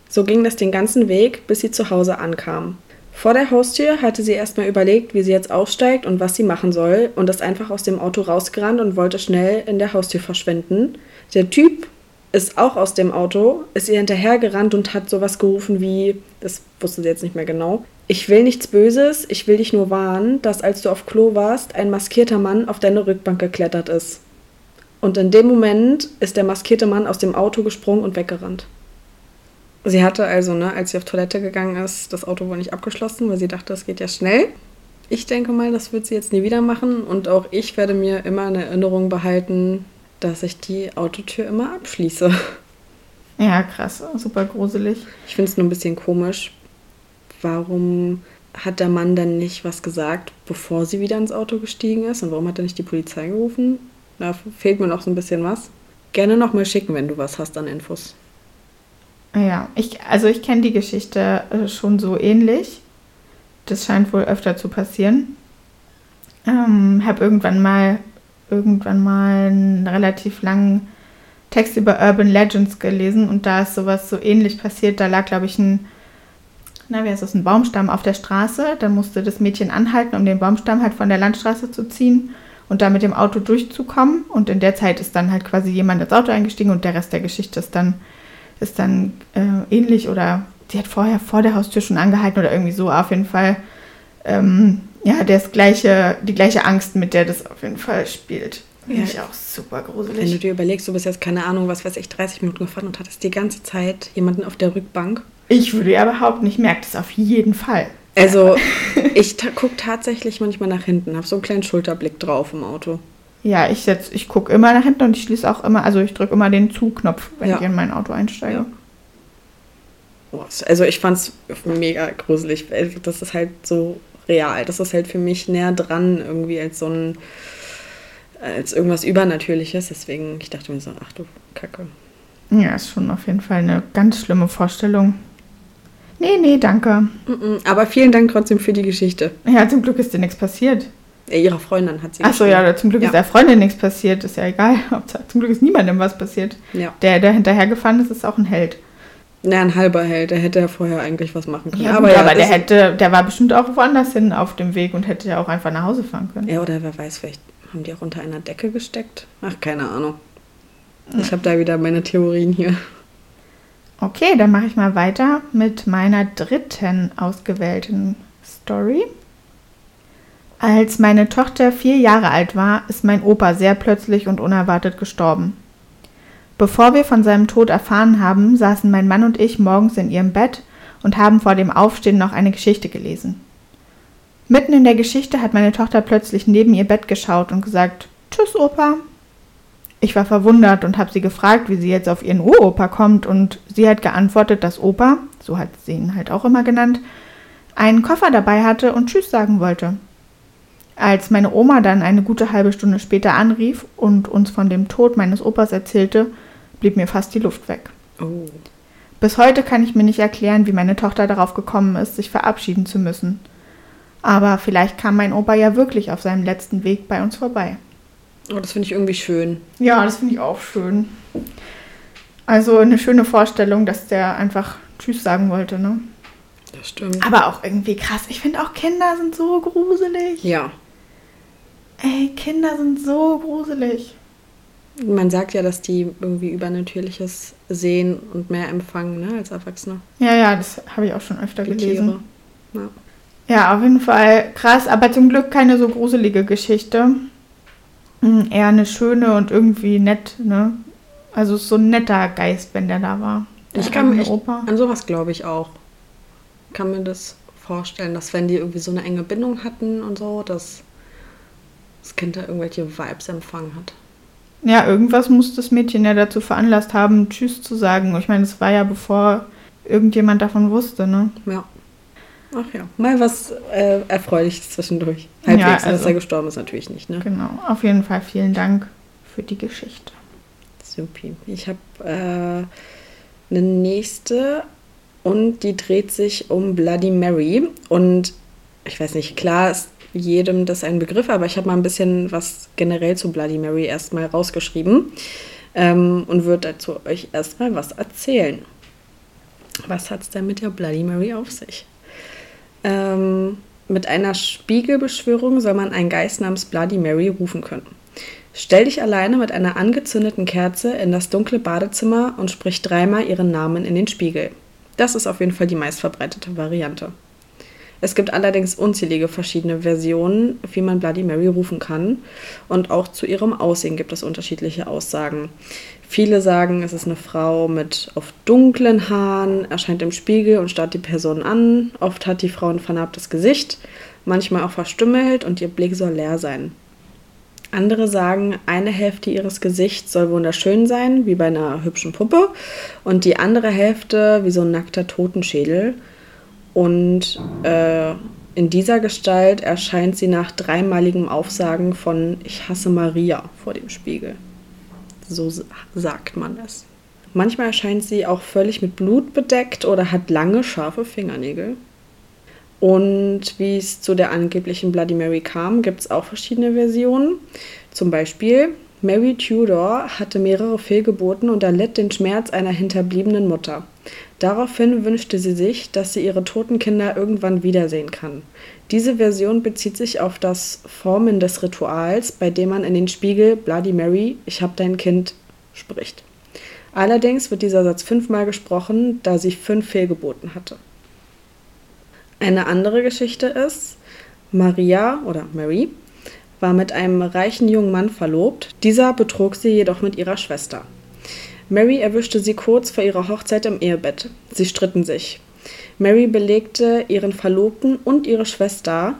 So ging das den ganzen Weg, bis sie zu Hause ankam. Vor der Haustür hatte sie erstmal überlegt, wie sie jetzt aussteigt und was sie machen soll, und ist einfach aus dem Auto rausgerannt und wollte schnell in der Haustür verschwinden. Der Typ ist auch aus dem Auto, ist ihr hinterhergerannt und hat sowas gerufen wie, das wusste sie jetzt nicht mehr genau, ich will nichts Böses, ich will dich nur warnen, dass als du auf Klo warst, ein maskierter Mann auf deine Rückbank geklettert ist. Und in dem Moment ist der maskierte Mann aus dem Auto gesprungen und weggerannt. Sie hatte also, ne, als sie auf Toilette gegangen ist, das Auto wohl nicht abgeschlossen, weil sie dachte, das geht ja schnell. Ich denke mal, das wird sie jetzt nie wieder machen und auch ich werde mir immer in Erinnerung behalten, dass ich die Autotür immer abschließe. Ja, krass, super gruselig. Ich finde es nur ein bisschen komisch. Warum hat der Mann dann nicht was gesagt, bevor sie wieder ins Auto gestiegen ist? Und warum hat er nicht die Polizei gerufen? Da fehlt mir noch so ein bisschen was. Gerne nochmal schicken, wenn du was hast an Infos. Ja, ich, also ich kenne die Geschichte äh, schon so ähnlich. Das scheint wohl öfter zu passieren. Ähm, habe irgendwann mal irgendwann mal einen relativ langen Text über Urban Legends gelesen und da ist sowas so ähnlich passiert. Da lag, glaube ich, ein, na, wie heißt das, ein Baumstamm auf der Straße. Da musste das Mädchen anhalten, um den Baumstamm halt von der Landstraße zu ziehen und da mit dem Auto durchzukommen. Und in der Zeit ist dann halt quasi jemand ins Auto eingestiegen und der Rest der Geschichte ist dann ist dann äh, ähnlich oder sie hat vorher vor der Haustür schon angehalten oder irgendwie so auf jeden Fall. Ähm, ja, das gleiche, die gleiche Angst, mit der das auf jeden Fall spielt. Finde ja. ich auch super gruselig. Wenn du dir überlegst, du bist jetzt, keine Ahnung, was weiß ich, 30 Minuten gefahren und hattest die ganze Zeit jemanden auf der Rückbank Ich würde ja überhaupt nicht, merke das auf jeden Fall. Also, ich ta gucke tatsächlich manchmal nach hinten, habe so einen kleinen Schulterblick drauf im Auto. Ja, ich setz, ich gucke immer nach hinten und ich schließe auch immer, also ich drücke immer den Zugknopf, wenn Ja. ich in mein Auto einsteige. Ja. Also ich fand es mega gruselig. weil Das ist halt so real. Das ist halt für mich näher dran irgendwie als so ein als irgendwas Übernatürliches. Deswegen, ich dachte mir so, ach du Kacke. Ja, ist schon auf jeden Fall eine ganz schlimme Vorstellung. Nee, nee, danke. Aber vielen Dank trotzdem für die Geschichte. Ja, zum Glück ist dir nichts passiert. Äh, Ihrer Freundin hat sie Achso, ja, zum Glück Ja. ist der Freundin nichts passiert, ist ja egal. Zum Glück ist niemandem was passiert. Ja. Der, der hinterhergefahren ist, ist auch ein Held. Na, ein halber Held. Der hätte ja vorher eigentlich was machen können. Ja, aber, aber der hätte, der war bestimmt auch woanders hin auf dem Weg und hätte ja auch einfach nach Hause fahren können. Ja, oder wer weiß, vielleicht haben die auch unter einer Decke gesteckt. Ach, keine Ahnung. Ich habe da wieder meine Theorien hier. Okay, dann mache ich mal weiter mit meiner dritten ausgewählten Story. Als meine Tochter vier Jahre alt war, ist mein Opa sehr plötzlich und unerwartet gestorben. Bevor wir von seinem Tod erfahren haben, saßen mein Mann und ich morgens in ihrem Bett und haben vor dem Aufstehen noch eine Geschichte gelesen. Mitten in der Geschichte hat meine Tochter plötzlich neben ihr Bett geschaut und gesagt, Tschüss, Opa. Ich war verwundert und habe sie gefragt, wie sie jetzt auf ihren Uropa kommt und sie hat geantwortet, dass Opa, so hat sie ihn halt auch immer genannt, einen Koffer dabei hatte und Tschüss sagen wollte. Als meine Oma dann eine gute halbe Stunde später anrief und uns von dem Tod meines Opas erzählte, blieb mir fast die Luft weg. Oh. Bis heute kann ich mir nicht erklären, wie meine Tochter darauf gekommen ist, sich verabschieden zu müssen. Aber vielleicht kam mein Opa ja wirklich auf seinem letzten Weg bei uns vorbei. Oh, das finde ich irgendwie schön. Ja, das finde ich auch schön. Also eine schöne Vorstellung, dass der einfach Tschüss sagen wollte, ne? Das stimmt. Aber auch irgendwie krass. Ich finde auch Kinder sind so gruselig. Ja. Ey, Kinder sind so gruselig. Man sagt ja, dass die irgendwie Übernatürliches sehen und mehr empfangen, ne, als Erwachsene. Ja, ja, das habe ich auch schon öfter Die gelesen. Ja. Ja, auf jeden Fall krass, aber zum Glück keine so gruselige Geschichte. Hm, Eher eine schöne und irgendwie nett, ne? Also ist so ein netter Geist, wenn der da war. Der Ich kann mir an sowas glaube ich auch. Kann mir das vorstellen, dass wenn die irgendwie so eine enge Bindung hatten und so, dass das Kind da irgendwelche Vibes empfangen hat. Ja, irgendwas muss das Mädchen ja dazu veranlasst haben, Tschüss zu sagen. Ich meine, es war ja bevor irgendjemand davon wusste, ne? Ja. Ach ja, mal was äh, Erfreuliches zwischendurch. Halbwegs, dass also- er gestorben ist natürlich nicht, ne? Genau. Auf jeden Fall vielen Dank für die Geschichte. Supi. Ich habe äh, eine nächste und die dreht sich um Bloody Mary. Und ich weiß nicht, klar ist jedem das ein Begriff, aber ich habe mal ein bisschen was generell zu Bloody Mary erstmal rausgeschrieben ähm, und würde dazu euch erstmal was erzählen. Was hat es denn mit der Bloody Mary auf sich? Ähm, mit einer Spiegelbeschwörung soll man einen Geist namens Bloody Mary rufen können. Stell dich alleine mit einer angezündeten Kerze in das dunkle Badezimmer und sprich dreimal ihren Namen in den Spiegel. Das ist auf jeden Fall die meistverbreitete Variante. Es gibt allerdings unzählige verschiedene Versionen, wie man Bloody Mary rufen kann. Und auch zu ihrem Aussehen gibt es unterschiedliche Aussagen. Viele sagen, es ist eine Frau mit oft dunklen Haaren, erscheint im Spiegel und starrt die Person an. Oft hat die Frau ein vernarbtes Gesicht, manchmal auch verstümmelt und ihr Blick soll leer sein. Andere sagen, eine Hälfte ihres Gesichts soll wunderschön sein, wie bei einer hübschen Puppe, und die andere Hälfte wie so ein nackter Totenschädel. Und äh, in dieser Gestalt erscheint sie nach dreimaligem Aufsagen von Ich hasse Maria vor dem Spiegel. So sa- sagt man es. Manchmal erscheint sie auch völlig mit Blut bedeckt oder hat lange, scharfe Fingernägel. Und wie es zu der angeblichen Bloody Mary kam, gibt es auch verschiedene Versionen. Zum Beispiel, Mary Tudor hatte mehrere Fehlgeburten und erlitt den Schmerz einer hinterbliebenen Mutter. Daraufhin wünschte sie sich, dass sie ihre toten Kinder irgendwann wiedersehen kann. Diese Version bezieht sich auf das Formen des Rituals, bei dem man in den Spiegel Bloody Mary, ich hab dein Kind, spricht. Allerdings wird dieser Satz fünfmal gesprochen, da sie fünf Fehlgeburten hatte. Eine andere Geschichte ist, Maria oder Mary war mit einem reichen jungen Mann verlobt. Dieser betrog sie jedoch mit ihrer Schwester. Mary erwischte sie kurz vor ihrer Hochzeit im Ehebett. Sie stritten sich. Mary belegte ihren Verlobten und ihre Schwester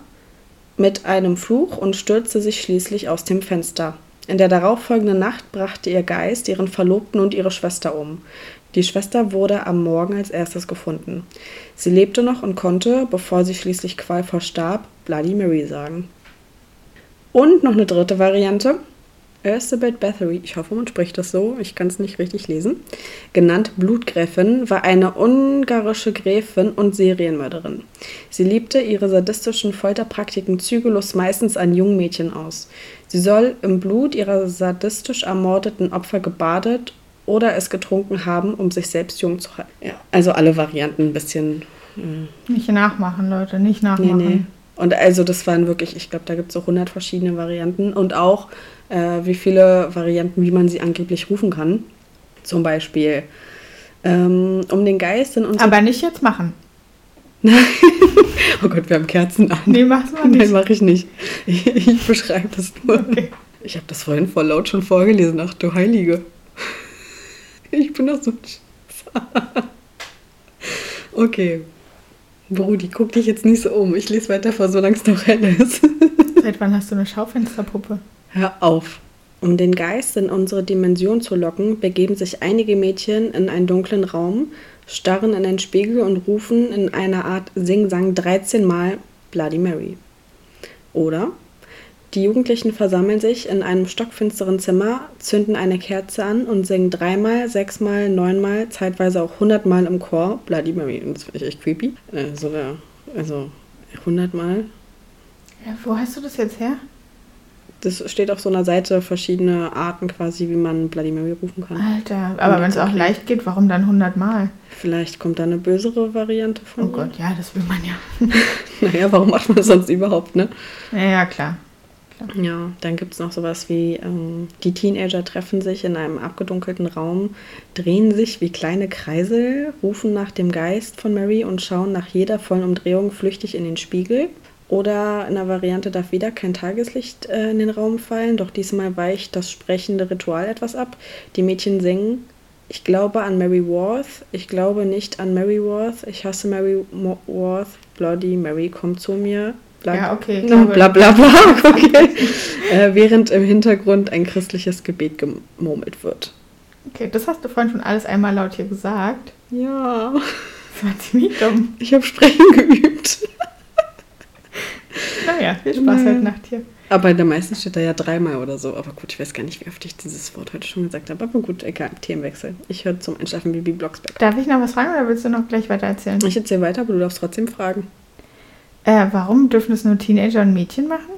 mit einem Fluch und stürzte sich schließlich aus dem Fenster. In der darauffolgenden Nacht brachte ihr Geist ihren Verlobten und ihre Schwester um. Die Schwester wurde am Morgen als erstes gefunden. Sie lebte noch und konnte, bevor sie schließlich qualvoll starb, Bloody Mary sagen. Und noch eine dritte Variante. Elizabeth Bathory, ich hoffe, man spricht das so, ich kann es nicht richtig lesen, genannt Blutgräfin, war eine ungarische Gräfin und Serienmörderin. Sie liebte ihre sadistischen Folterpraktiken zügellos meistens an jungen Mädchen aus. Sie soll im Blut ihrer sadistisch ermordeten Opfer gebadet oder es getrunken haben, um sich selbst jung zu halten. Ja, also alle Varianten ein bisschen. Äh nicht nachmachen, Leute, nicht nachmachen. Nee, nee. Und also das waren wirklich, ich glaube, da gibt es so 100 verschiedene Varianten und auch äh, wie viele Varianten, wie man sie angeblich rufen kann. Zum Beispiel ähm, um den Geist in uns. Aber nicht jetzt machen. oh Gott, wir haben Kerzen an. Nee, mach's mal nicht. Nein, mach ich nicht. Ich, ich beschreibe das nur. Okay. Ich habe das vorhin voll laut schon vorgelesen. Ach du Heilige. Ich bin doch so Okay. Brudi, guck dich jetzt nicht so um. Ich lese weiter vor, solange es noch hell ist. Seit wann hast du eine Schaufensterpuppe? Hör auf. Um den Geist in unsere Dimension zu locken, begeben sich einige Mädchen in einen dunklen Raum, starren in einen Spiegel und rufen in einer Art Sing-Sang 13 Mal Bloody Mary. Oder die Jugendlichen versammeln sich in einem stockfinsteren Zimmer, zünden eine Kerze an und singen dreimal, sechsmal, neunmal, zeitweise auch hundertmal im Chor Bloody Mary. Und das finde ich echt creepy. Äh, sogar, also hundertmal. Ja, wo hast du das jetzt her? Das steht auf so einer Seite verschiedene Arten quasi, wie man Bloody Mary rufen kann. Alter, aber wenn es auch leicht geht, warum dann 100 Mal? Vielleicht kommt da eine bösere Variante von. Oh Gott, ja, das will man ja. naja, warum macht man das sonst überhaupt, ne? Ja, ja klar. Ja, dann gibt es noch sowas wie, ähm, die Teenager treffen sich in einem abgedunkelten Raum, drehen sich wie kleine Kreisel, rufen nach dem Geist von Mary und schauen nach jeder vollen Umdrehung flüchtig in den Spiegel. Oder in der Variante darf wieder kein Tageslicht äh, in den Raum fallen, doch diesmal weicht das sprechende Ritual etwas ab. Die Mädchen singen, ich glaube an Mary Worth, ich glaube nicht an Mary Worth, ich hasse Mary Worth, Bloody Mary, komm zu mir, Bla, ja, okay. Bla bla bla. bla okay. äh, während im Hintergrund ein christliches Gebet gemurmelt wird. Okay, das hast du vorhin schon alles einmal laut hier gesagt. Ja. Das war ziemlich dumm. Ich habe Sprechen geübt. naja, viel Spaß heute Nacht hier. Aber in der meisten steht da ja dreimal oder so. Aber gut, ich weiß gar nicht, wie oft ich dieses Wort heute schon gesagt habe. Aber gut, egal, Themenwechsel. Ich höre zum Einschlafen Bibi Blocksberg. Darf ich noch was fragen oder willst du noch gleich weiter erzählen? Ich erzähle weiter, aber du darfst trotzdem fragen. Äh, warum dürfen es nur Teenager und Mädchen machen?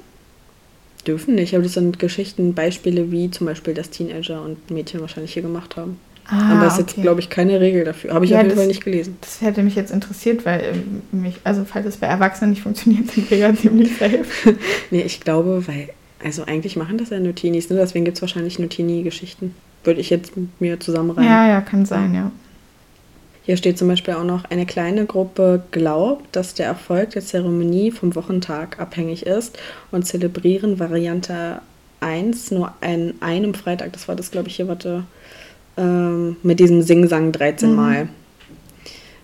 Dürfen nicht, aber das sind Geschichten, Beispiele, wie zum Beispiel das Teenager und Mädchen wahrscheinlich hier gemacht haben. Ah, aber es ist okay. jetzt, glaube ich, keine Regel dafür. Habe ich ja, auf jeden Fall nicht gelesen. Das hätte mich jetzt interessiert, weil äh, mich, also falls es bei Erwachsenen nicht funktioniert, sind wir ja ziemlich safe. nee, ich glaube, weil, also eigentlich machen das ja nur Teenies, ne? deswegen gibt es wahrscheinlich nur Teenie-Geschichten. Würde ich jetzt mit mir zusammenreihen. Ja, ja, kann sein, ja. Hier steht zum Beispiel auch noch, eine kleine Gruppe glaubt, dass der Erfolg der Zeremonie vom Wochentag abhängig ist und zelebrieren Variante 1 nur an einem Freitag. Das war das, glaube ich, hier, warte, ähm, mit diesem Sing-Sang 13 mhm. Mal.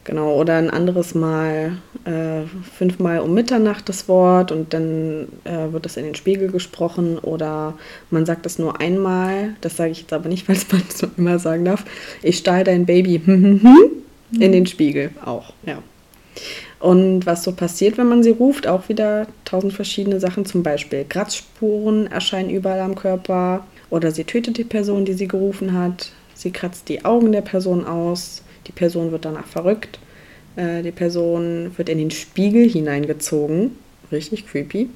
Genau, oder ein anderes Mal äh, fünfmal um Mitternacht das Wort und dann äh, wird das in den Spiegel gesprochen oder man sagt das nur einmal, das sage ich jetzt aber nicht, weil man es nur immer sagen darf. Ich stahl dein Baby. In den Spiegel auch, ja. Und was so passiert, wenn man sie ruft, auch wieder tausend verschiedene Sachen. Zum Beispiel Kratzspuren erscheinen überall am Körper oder sie tötet die Person, die sie gerufen hat. Sie kratzt die Augen der Person aus. Die Person wird danach verrückt. Äh, die Person wird in den Spiegel hineingezogen. Richtig creepy.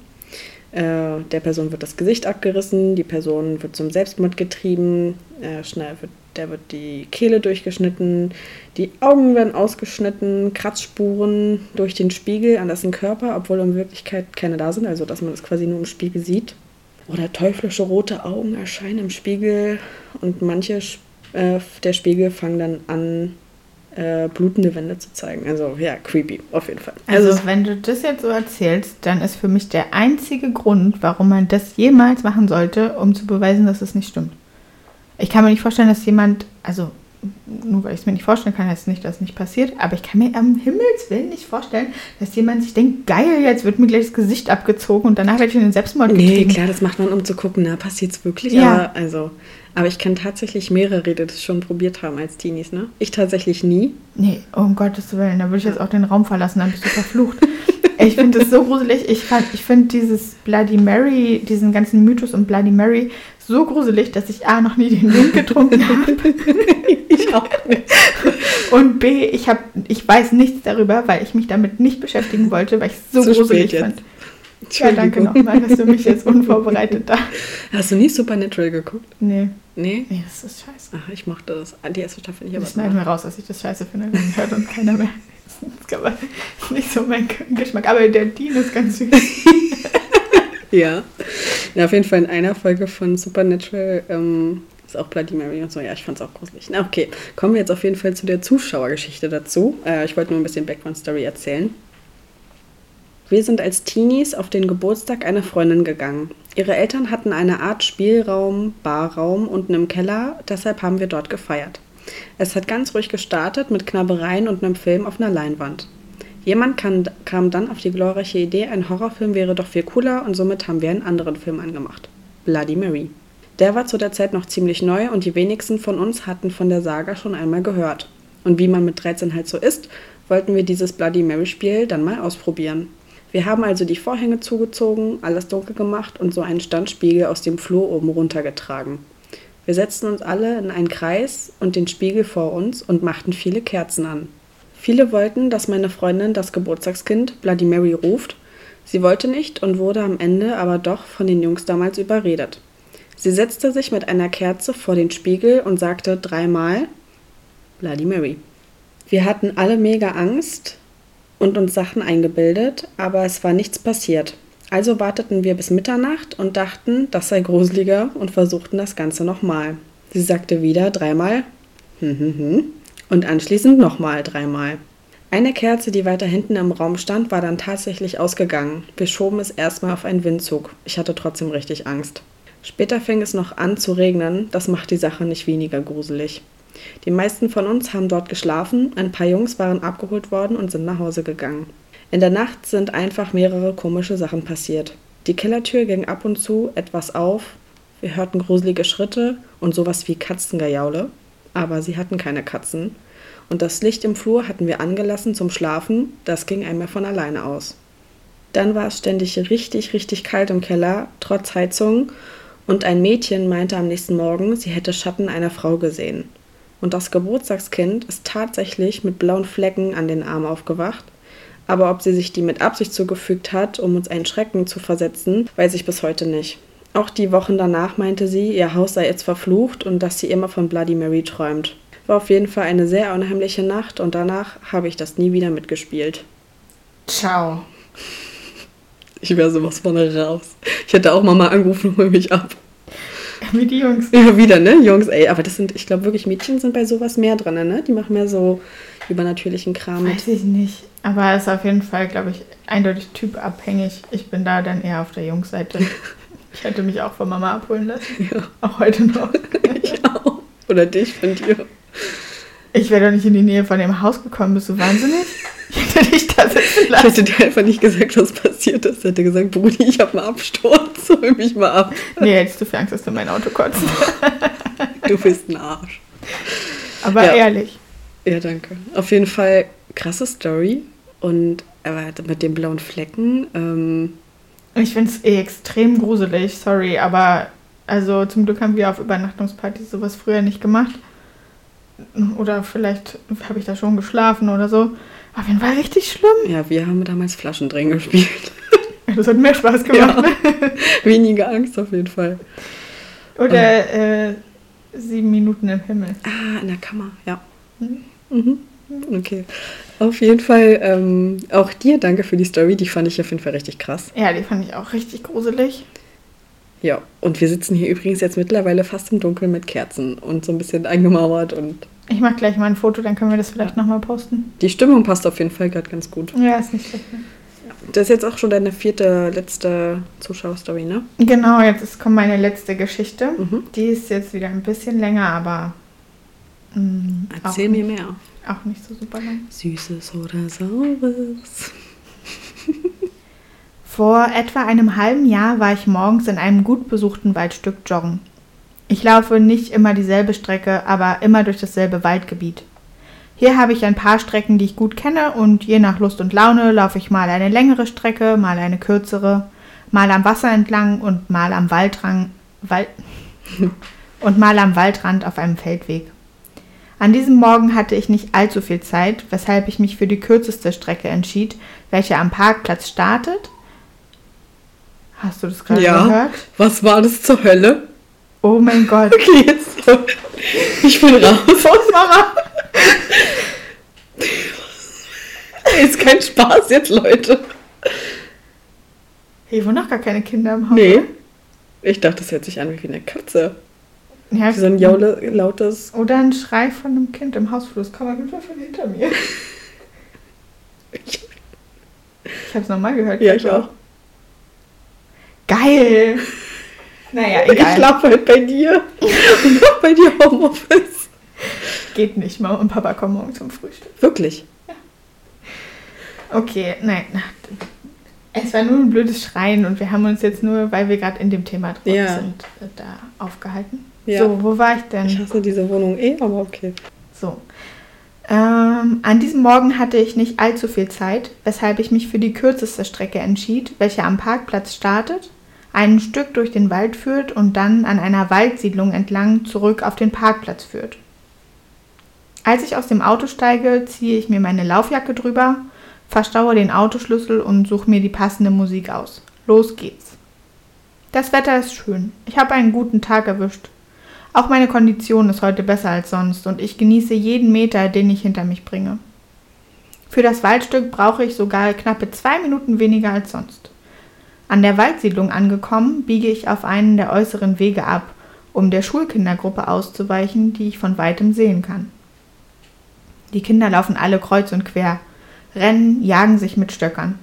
Äh, der Person wird das Gesicht abgerissen. Die Person wird zum Selbstmord getrieben. Äh, schnell wird der wird die Kehle durchgeschnitten, die Augen werden ausgeschnitten, Kratzspuren durch den Spiegel an dessen Körper, obwohl in Wirklichkeit keine da sind, also dass man das quasi nur im Spiegel sieht. Oder teuflische rote Augen erscheinen im Spiegel und manche äh, der Spiegel fangen dann an, äh, blutende Wände zu zeigen. Also ja, creepy, auf jeden Fall. Also, also, wenn du das jetzt so erzählst, dann ist für mich der einzige Grund, warum man das jemals machen sollte, um zu beweisen, dass es nicht stimmt. Ich kann mir nicht vorstellen, dass jemand, also nur weil ich es mir nicht vorstellen kann, heißt nicht, dass es nicht passiert. Aber ich kann mir am Himmelswillen nicht vorstellen, dass jemand sich denkt, geil, jetzt wird mir gleich das Gesicht abgezogen und danach werde ich in den Selbstmord Nee, getrieben. klar, das macht man, um zu gucken, na, passiert es wirklich? Ja. Aber, also, aber ich kenne tatsächlich mehrere, die das schon probiert haben als Teenies, ne? Ich tatsächlich nie. Nee, um Gottes Willen, da würde ich jetzt auch den Raum verlassen, dann bist du verflucht. ich finde das so gruselig. Ich, ich finde dieses Bloody Mary, diesen ganzen Mythos um Bloody Mary so gruselig, dass ich A, noch nie den Wind getrunken habe Ich auch nicht. und B, ich, hab, ich weiß nichts darüber, weil ich mich damit nicht beschäftigen wollte, weil ich es so Zu gruselig fand. Ja, danke nochmal, dass du mich jetzt unvorbereitet da. Hast du nie Supernatural geguckt? Nee, Nee? nee, das ist scheiße. Ach, ich mochte das. Ah, Die erste Staffel nicht, aber Das schneiden wir raus, dass ich das scheiße finde, dann hört uns keiner mehr. Das ist nicht so mein Geschmack. Aber der Dean ist ganz süß. Ja. ja. Auf jeden Fall in einer Folge von Supernatural ähm, ist auch Bloody Mary und so. Ja, ich fand es auch gruselig. Na, okay. Kommen wir jetzt auf jeden Fall zu der Zuschauergeschichte dazu. Äh, ich wollte nur ein bisschen Background-Story erzählen. Wir sind als Teenies auf den Geburtstag einer Freundin gegangen. Ihre Eltern hatten eine Art Spielraum, Barraum unten im Keller, deshalb haben wir dort gefeiert. Es hat ganz ruhig gestartet mit Knabbereien und einem Film auf einer Leinwand. Jemand kann, kam dann auf die glorreiche Idee, ein Horrorfilm wäre doch viel cooler und somit haben wir einen anderen Film angemacht. Bloody Mary. Der war zu der Zeit noch ziemlich neu und die wenigsten von uns hatten von der Saga schon einmal gehört. Und wie man mit 13 halt so ist, wollten wir dieses Bloody Mary Spiel dann mal ausprobieren. Wir haben also die Vorhänge zugezogen, alles dunkel gemacht und so einen Standspiegel aus dem Flur oben runtergetragen. Wir setzten uns alle in einen Kreis und den Spiegel vor uns und machten viele Kerzen an. Viele wollten, dass meine Freundin das Geburtstagskind Bloody Mary ruft. Sie wollte nicht und wurde am Ende aber doch von den Jungs damals überredet. Sie setzte sich mit einer Kerze vor den Spiegel und sagte dreimal Bloody Mary. Wir hatten alle mega Angst und uns Sachen eingebildet, aber es war nichts passiert. Also warteten wir bis Mitternacht und dachten, das sei gruseliger und versuchten das Ganze nochmal. Sie sagte wieder dreimal hm, hm, hm und anschließend nochmal dreimal. Eine Kerze, die weiter hinten im Raum stand, war dann tatsächlich ausgegangen. Wir schoben es erstmal auf einen Windzug. Ich hatte trotzdem richtig Angst. Später fing es noch an zu regnen, das macht die Sache nicht weniger gruselig. Die meisten von uns haben dort geschlafen, ein paar Jungs waren abgeholt worden und sind nach Hause gegangen. In der Nacht sind einfach mehrere komische Sachen passiert. Die Kellertür ging ab und zu etwas auf, wir hörten gruselige Schritte und sowas wie Katzengejaule, aber sie hatten keine Katzen. Und das Licht im Flur hatten wir angelassen zum Schlafen, das ging einmal von alleine aus. Dann war es ständig richtig, richtig kalt im Keller, trotz Heizung, und ein Mädchen meinte am nächsten Morgen, sie hätte Schatten einer Frau gesehen. Und das Geburtstagskind ist tatsächlich mit blauen Flecken an den Arm aufgewacht. Aber ob sie sich die mit Absicht zugefügt hat, um uns einen Schrecken zu versetzen, weiß ich bis heute nicht. Auch die Wochen danach meinte sie, ihr Haus sei jetzt verflucht und dass sie immer von Bloody Mary träumt. War auf jeden Fall eine sehr unheimliche Nacht und danach habe ich das nie wieder mitgespielt. Ciao. Ich wäre sowas von raus. Ich hätte auch Mama angerufen und hol mich ab. Wie die Jungs. Ja, wieder, ne? Jungs, ey. Aber das sind, ich glaube wirklich, Mädchen sind bei sowas mehr drin, ne? Die machen mehr so übernatürlichen Kram. Weiß ich nicht. Aber es ist auf jeden Fall, glaube ich, eindeutig typabhängig. Ich bin da dann eher auf der Jungsseite. Ich hätte mich auch von Mama abholen lassen. Ja, Auch heute noch. ich auch. Oder dich von dir. Ich wäre doch nicht in die Nähe von dem Haus gekommen. Bist du wahnsinnig? Ich hätte dich da sitzen Ich lassen. hätte dir einfach nicht gesagt, was passiert ist. Ich hätte gesagt, Brudi, ich habe einen Absturz. Hol mich mal ab. Nee, hättest du für Angst, dass du mein Auto kotzt. Du bist ein Arsch. Aber Ja. ehrlich. Ja, danke. Auf jeden Fall krasse Story. Und aber mit den blauen Flecken, ähm, Ich finde es eh extrem gruselig, sorry, aber also zum Glück haben wir auf Übernachtungspartys sowas früher nicht gemacht. Oder vielleicht habe ich da schon geschlafen oder so. Auf jeden Fall richtig schlimm. ja, wir haben damals Flaschendrehen gespielt. Das hat mehr Spaß gemacht. Ja. Weniger Angst auf jeden Fall. Oder äh, sieben Minuten im Himmel. Ah, in der Kammer, ja. Mhm. Mhm. Okay. Auf jeden Fall ähm, auch dir danke für die Story. Die fand ich auf jeden Fall richtig krass. Ja, die fand ich auch richtig gruselig. Ja, und wir sitzen hier übrigens jetzt mittlerweile fast im Dunkeln mit Kerzen und so ein bisschen eingemauert und Ich mache gleich mal ein Foto, dann können wir das vielleicht nochmal posten. die Stimmung passt auf jeden Fall gerade ganz gut. Ja, ist nicht schlecht. Ne? Das ist jetzt auch schon deine vierte, letzte Zuschauerstory, ne? Genau, jetzt ist, kommt meine letzte Geschichte. Mhm. Die ist jetzt wieder ein bisschen länger, aber Mm, Erzähl mir mehr. Auch nicht so super lang. Süßes oder Saures? Vor etwa einem halben Jahr war ich morgens in einem gut besuchten Waldstück joggen. Ich laufe nicht immer dieselbe Strecke, aber immer durch dasselbe Waldgebiet. Hier habe ich ein paar Strecken, die ich gut kenne und je nach Lust und Laune laufe ich mal eine längere Strecke, mal eine kürzere, mal am Wasser entlang und mal am Waldrand, Wald und mal am Waldrand auf einem Feldweg. An diesem Morgen hatte ich nicht allzu viel Zeit, weshalb ich mich für die kürzeste Strecke entschied, welche am Parkplatz startet. Hast du das gerade ja. gehört? Was war das zur Hölle? Oh mein Gott. Okay, jetzt. Ich bin raus. Aus, Mama. Ist kein Spaß jetzt, Leute. Hier wohnen noch gar keine Kinder im Haus. Nee. Ich dachte, das hört sich an wie eine Katze. Ja, so ein jaule, lautes. Oder ein Schrei von einem Kind im Hausflur. Komm mal bitte von hinter mir. Ich, ich habe es nochmal gehört. Ja, ich auch. Geil. Naja, egal. Ich schlafe halt bei dir. Und auch bei dir Homeoffice. Geht nicht. Mama und Papa kommen morgen zum Frühstück. Wirklich? Ja. Okay, nein. Es war nur ein blödes Schreien und wir haben uns jetzt nur, weil wir gerade in dem Thema drin ja. sind, äh, da aufgehalten. Ja. So, wo war ich denn? Ich hasse diese Wohnung eh, aber okay. So. Ähm, an diesem Morgen hatte ich nicht allzu viel Zeit, weshalb ich mich für die kürzeste Strecke entschied, welche am Parkplatz startet, ein Stück durch den Wald führt und dann an einer Waldsiedlung entlang zurück auf den Parkplatz führt. Als ich aus dem Auto steige, ziehe ich mir meine Laufjacke drüber, verstaue den Autoschlüssel und suche mir die passende Musik aus. Los geht's. Das Wetter ist schön. Ich habe einen guten Tag erwischt. Auch meine Kondition ist heute besser als sonst und ich genieße jeden Meter, den ich hinter mich bringe. Für das Waldstück brauche ich sogar knappe zwei Minuten weniger als sonst. An der Waldsiedlung angekommen, biege ich auf einen der äußeren Wege ab, um der Schulkindergruppe auszuweichen, die ich von weitem sehen kann. Die Kinder laufen alle kreuz und quer, rennen, jagen sich mit Stöckern.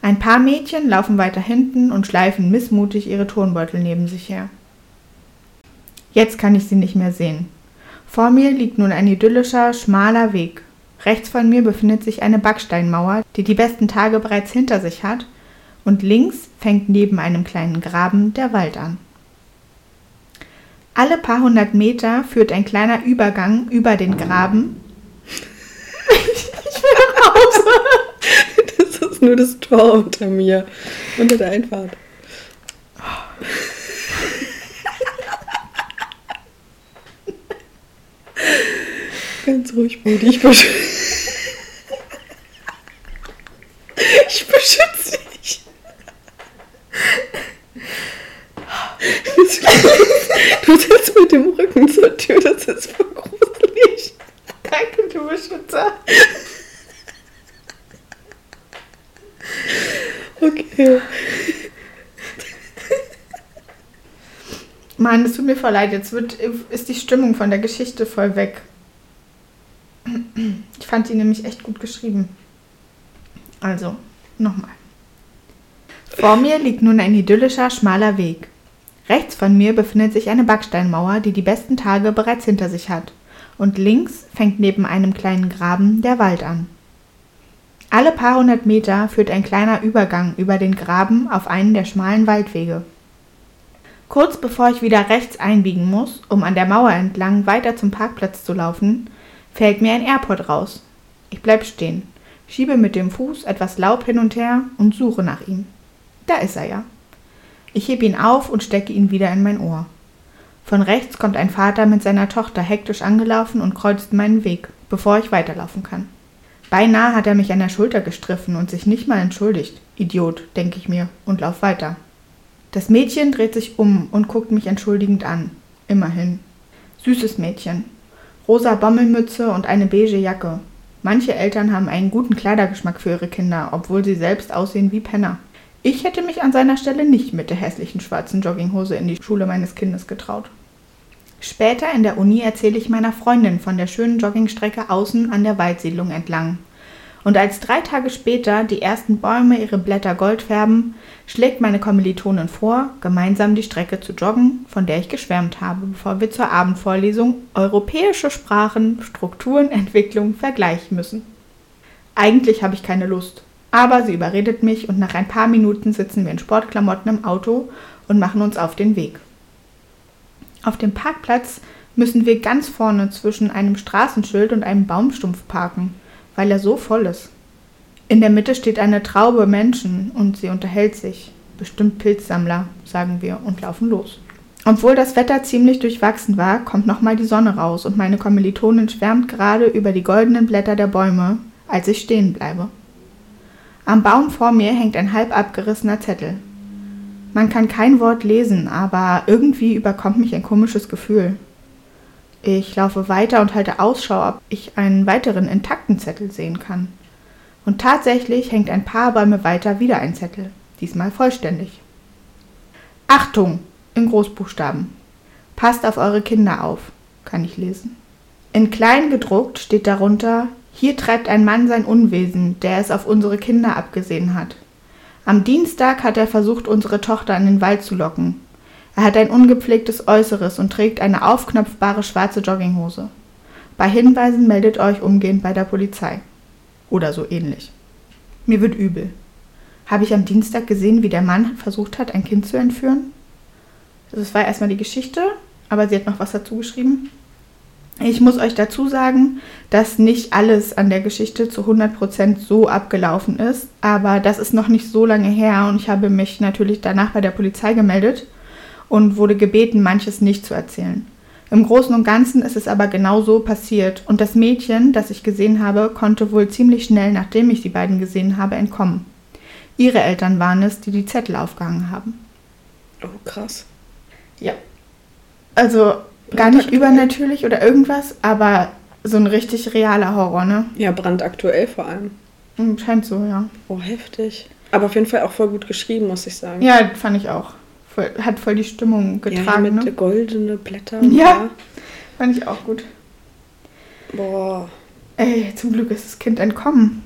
Ein paar Mädchen laufen weiter hinten und schleifen missmutig ihre Turnbeutel neben sich her. Jetzt kann ich sie nicht mehr sehen. Vor mir liegt nun ein idyllischer, schmaler Weg. Rechts von mir befindet sich eine Backsteinmauer, die die besten Tage bereits hinter sich hat, und links fängt neben einem kleinen Graben der Wald an. Alle paar hundert Meter führt ein kleiner Übergang über den Graben. ich will raus. Das ist nur das Tor unter mir, unter der Einfahrt. Ganz ruhig, Brudi. Ich beschütze. ich beschütze dich. Du sitzt mit dem Rücken zur Tür, das ist voll gruselig. Danke, du Beschützer. Okay. Mann, es tut mir voll leid. Jetzt wird, ist die Stimmung von der Geschichte voll weg. Ich fand die nämlich echt gut geschrieben. Also, nochmal. Vor mir liegt nun ein idyllischer, schmaler Weg. Rechts von mir befindet sich eine Backsteinmauer, die die besten Tage bereits hinter sich hat. Und links fängt neben einem kleinen Graben der Wald an. Alle paar hundert Meter führt ein kleiner Übergang über den Graben auf einen der schmalen Waldwege. Kurz bevor ich wieder rechts einbiegen muss, um an der Mauer entlang weiter zum Parkplatz zu laufen, fällt mir ein Airport raus. Ich bleib stehen, schiebe mit dem Fuß etwas Laub hin und her und suche nach ihm. Da ist er ja. Ich hebe ihn auf und stecke ihn wieder in mein Ohr. Von rechts kommt ein Vater mit seiner Tochter hektisch angelaufen und kreuzt meinen Weg, bevor ich weiterlaufen kann. Beinahe hat er mich an der Schulter gestriffen und sich nicht mal entschuldigt. Idiot, denke ich mir, und lauf weiter. Das Mädchen dreht sich um und guckt mich entschuldigend an. Immerhin. Süßes Mädchen. Rosa Bommelmütze und eine beige Jacke. Manche Eltern haben einen guten Kleidergeschmack für ihre Kinder, obwohl sie selbst aussehen wie Penner. Ich hätte mich an seiner Stelle nicht mit der hässlichen schwarzen Jogginghose in die Schule meines Kindes getraut. Später in der Uni erzähle ich meiner Freundin von der schönen Joggingstrecke außen an der Waldsiedlung entlang Und als drei Tage später die ersten Bäume ihre Blätter gold färben, schlägt meine Kommilitonin vor, gemeinsam die Strecke zu joggen, von der ich geschwärmt habe, bevor wir zur Abendvorlesung Europäische Sprachen, Strukturen, Entwicklung vergleichen müssen. Eigentlich habe ich keine Lust, aber sie überredet mich und nach ein paar Minuten sitzen wir in Sportklamotten im Auto und machen uns auf den Weg. Auf dem Parkplatz müssen wir ganz vorne zwischen einem Straßenschild und einem Baumstumpf parken, weil er so voll ist. In der Mitte steht eine Traube Menschen und sie unterhält sich. Bestimmt Pilzsammler, sagen wir und laufen los. Obwohl das Wetter ziemlich durchwachsen war, kommt nochmal die Sonne raus und meine Kommilitonin schwärmt gerade über die goldenen Blätter der Bäume, als ich stehen bleibe. Am Baum vor mir hängt ein halb abgerissener Zettel. Man kann kein Wort lesen, aber irgendwie überkommt mich ein komisches Gefühl. Ich laufe weiter und halte Ausschau, ob ich einen weiteren intakten Zettel sehen kann. Und tatsächlich hängt ein paar Bäume weiter wieder ein Zettel, diesmal vollständig. Achtung! in Großbuchstaben. Passt auf eure Kinder auf, kann ich lesen. In klein gedruckt steht darunter, hier treibt ein Mann sein Unwesen, der es auf unsere Kinder abgesehen hat. Am Dienstag hat er versucht, unsere Tochter in den Wald zu locken. Er hat ein ungepflegtes Äußeres und trägt eine aufknöpfbare schwarze Jogginghose. Bei Hinweisen meldet euch umgehend bei der Polizei. Oder so ähnlich. Mir wird übel. Habe ich am Dienstag gesehen, wie der Mann versucht hat, ein Kind zu entführen? Das war erstmal die Geschichte, aber sie hat noch was dazu geschrieben. Ich muss euch dazu sagen, dass nicht alles an der Geschichte zu 100% so abgelaufen ist, aber das ist noch nicht so lange her und ich habe mich natürlich danach bei der Polizei gemeldet und wurde gebeten, manches nicht zu erzählen. Im Großen und Ganzen ist es aber genau so passiert und das Mädchen, das ich gesehen habe, konnte wohl ziemlich schnell, nachdem ich die beiden gesehen habe, entkommen. Ihre Eltern waren es, die die Zettel aufgehangen haben. Oh, krass. Ja. Also gar nicht übernatürlich oder irgendwas, aber so ein richtig realer Horror, ne? Ja, brandaktuell vor allem. Hm, scheint so, ja. Oh, heftig. Aber auf jeden Fall auch voll gut geschrieben, muss ich sagen. Ja, fand ich auch voll, hat voll die Stimmung getragen. Ja, mit ne? goldene Blätter. Ja, ja, fand ich auch gut. Boah. Ey, zum Glück ist das Kind entkommen.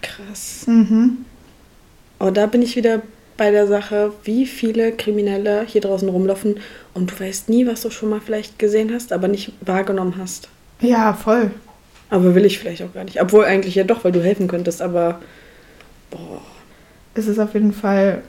Krass. Mhm. Aber da bin ich wieder bei der Sache, wie viele Kriminelle hier draußen rumlaufen und du weißt nie, was du schon mal vielleicht gesehen hast, aber nicht wahrgenommen hast. Ja, voll. Aber will ich vielleicht auch gar nicht. Obwohl eigentlich ja doch, weil du helfen könntest, aber boah. Es ist auf jeden Fall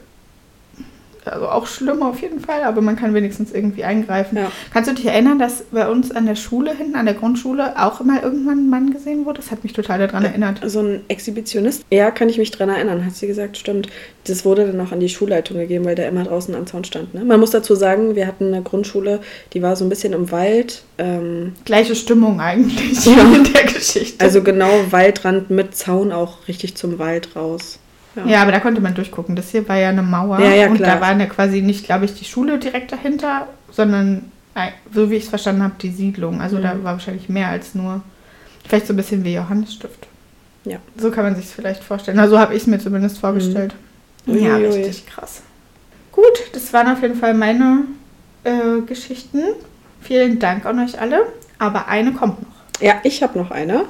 also auch schlimm auf jeden Fall, aber man kann wenigstens irgendwie eingreifen. Ja. Kannst du dich erinnern, dass bei uns an der Schule hinten, an der Grundschule, auch immer irgendwann ein Mann gesehen wurde? Das hat mich total daran erinnert. So ein Exhibitionist? Ja, kann ich mich daran erinnern, hat sie gesagt, stimmt. Das wurde dann auch an die Schulleitung gegeben, weil der immer draußen am Zaun stand. Ne? Man muss dazu sagen, wir hatten eine Grundschule, die war so ein bisschen im Wald. Ähm Gleiche Stimmung eigentlich ja. in der Geschichte. Also genau Waldrand mit Zaun auch richtig zum Wald raus. Ja. ja. aber da konnte man durchgucken. Das hier war ja eine Mauer. Ja, ja, und da war ja quasi nicht, glaube ich, die Schule direkt dahinter, sondern, so wie ich es verstanden habe, die Siedlung. Also mhm. da war wahrscheinlich mehr als nur, vielleicht so ein bisschen wie Johannesstift. Ja. So kann man sich es vielleicht vorstellen. Also so habe ich es mir zumindest vorgestellt. Mhm. Ja, richtig krass. Gut, das waren auf jeden Fall meine äh, Geschichten. Vielen Dank an euch alle. Aber eine kommt noch. Ja, ich habe noch eine.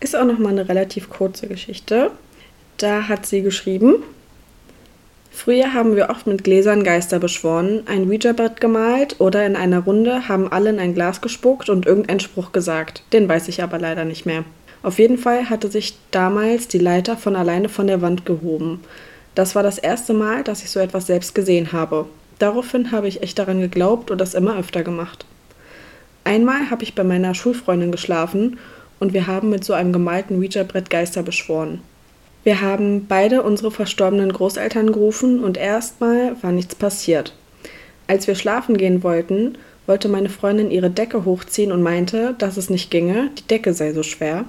Ist auch noch mal eine relativ kurze Geschichte. Da hat sie geschrieben, Früher haben wir oft mit Gläsern Geister beschworen, ein Ouija-Brett gemalt oder in einer Runde haben alle in ein Glas gespuckt und irgendeinen Spruch gesagt. Den weiß ich aber leider nicht mehr. Auf jeden Fall hatte sich damals die Leiter von alleine von der Wand gehoben. Das war das erste Mal, dass ich so etwas selbst gesehen habe. Daraufhin habe ich echt daran geglaubt und das immer öfter gemacht. Einmal habe ich bei meiner Schulfreundin geschlafen und wir haben mit so einem gemalten Ouija-Brett Geister beschworen. Wir haben beide unsere verstorbenen Großeltern gerufen und erstmal war nichts passiert. Als wir schlafen gehen wollten, wollte meine Freundin ihre Decke hochziehen und meinte, dass es nicht ginge, die Decke sei so schwer.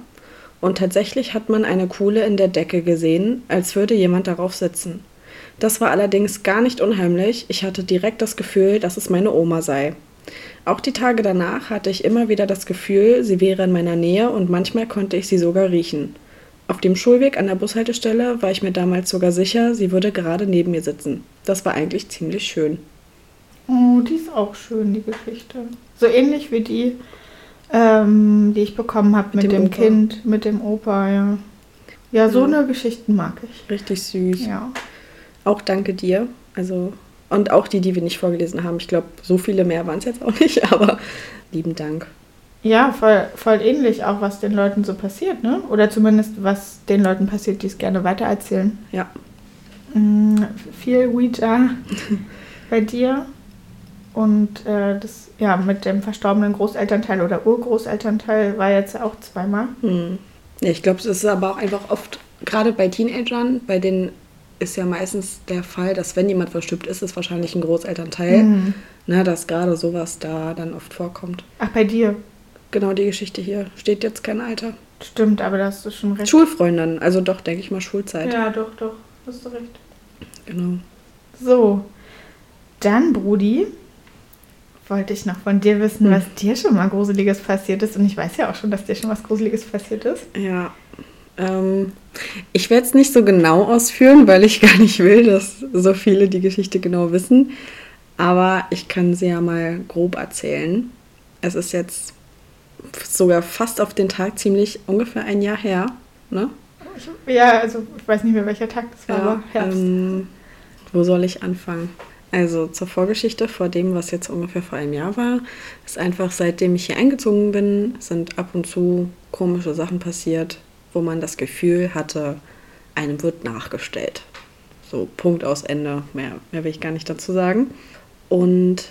Und tatsächlich hat man eine Kuhle in der Decke gesehen, als würde jemand darauf sitzen. Das war allerdings gar nicht unheimlich, ich hatte direkt das Gefühl, dass es meine Oma sei. Auch die Tage danach hatte ich immer wieder das Gefühl, sie wäre in meiner Nähe und manchmal konnte ich sie sogar riechen. Auf dem Schulweg an der Bushaltestelle war ich mir damals sogar sicher, sie würde gerade neben mir sitzen. Das war eigentlich ziemlich schön. Oh, die ist auch schön, die Geschichte. So ähnlich wie die Ähm, die ich bekommen habe mit, Mit dem dem. Kind, mit dem Opa, ja. Ja, so Ja. eine Geschichten mag ich. Richtig süß. Ja. Auch danke dir. Also, und auch die, die wir nicht vorgelesen haben. Ich glaube, so viele mehr waren es jetzt auch nicht, aber lieben Dank. Ja, voll, voll ähnlich auch, was den Leuten so passiert, ne? Oder zumindest, was den Leuten passiert, die es gerne weitererzählen. Ja. Mm, viel Ouija bei dir. Und äh, das, ja, mit dem verstorbenen Großelternteil oder Urgroßelternteil war jetzt auch zweimal. Hm. Ja, ich glaube, es ist aber auch einfach oft, gerade bei Teenagern, bei denen ist ja meistens der Fall, dass wenn jemand verstirbt, ist es wahrscheinlich ein Großelternteil. Mhm. Ne, dass gerade sowas da dann oft vorkommt. Ach, bei dir. Genau die Geschichte hier. Steht jetzt kein Alter. Stimmt, aber da hast du schon recht. Schulfreundin, also doch, denke ich mal, Schulzeit. Ja, doch, doch. Hast du recht. Genau. So, dann, Brudi, wollte ich noch von dir wissen, Hm. was dir schon mal Gruseliges passiert ist. Und ich weiß ja auch schon, dass dir schon was Gruseliges passiert ist. Ja. Ähm, ich werde es nicht so genau ausführen, weil ich gar nicht will, dass so viele die Geschichte genau wissen. Aber ich kann sie ja mal grob erzählen. Es ist jetzt sogar fast auf den Tag ziemlich ungefähr ein Jahr her. Ne? Ja, also ich weiß nicht mehr, welcher Tag das war, aber Herbst. ähm, wo soll ich anfangen? Also zur Vorgeschichte vor dem, was jetzt ungefähr vor einem Jahr war, ist einfach seitdem ich hier eingezogen bin, sind ab und zu komische Sachen passiert, wo man das Gefühl hatte, einem wird nachgestellt. So Punkt aus Ende. Mehr, mehr will ich gar nicht dazu sagen. Und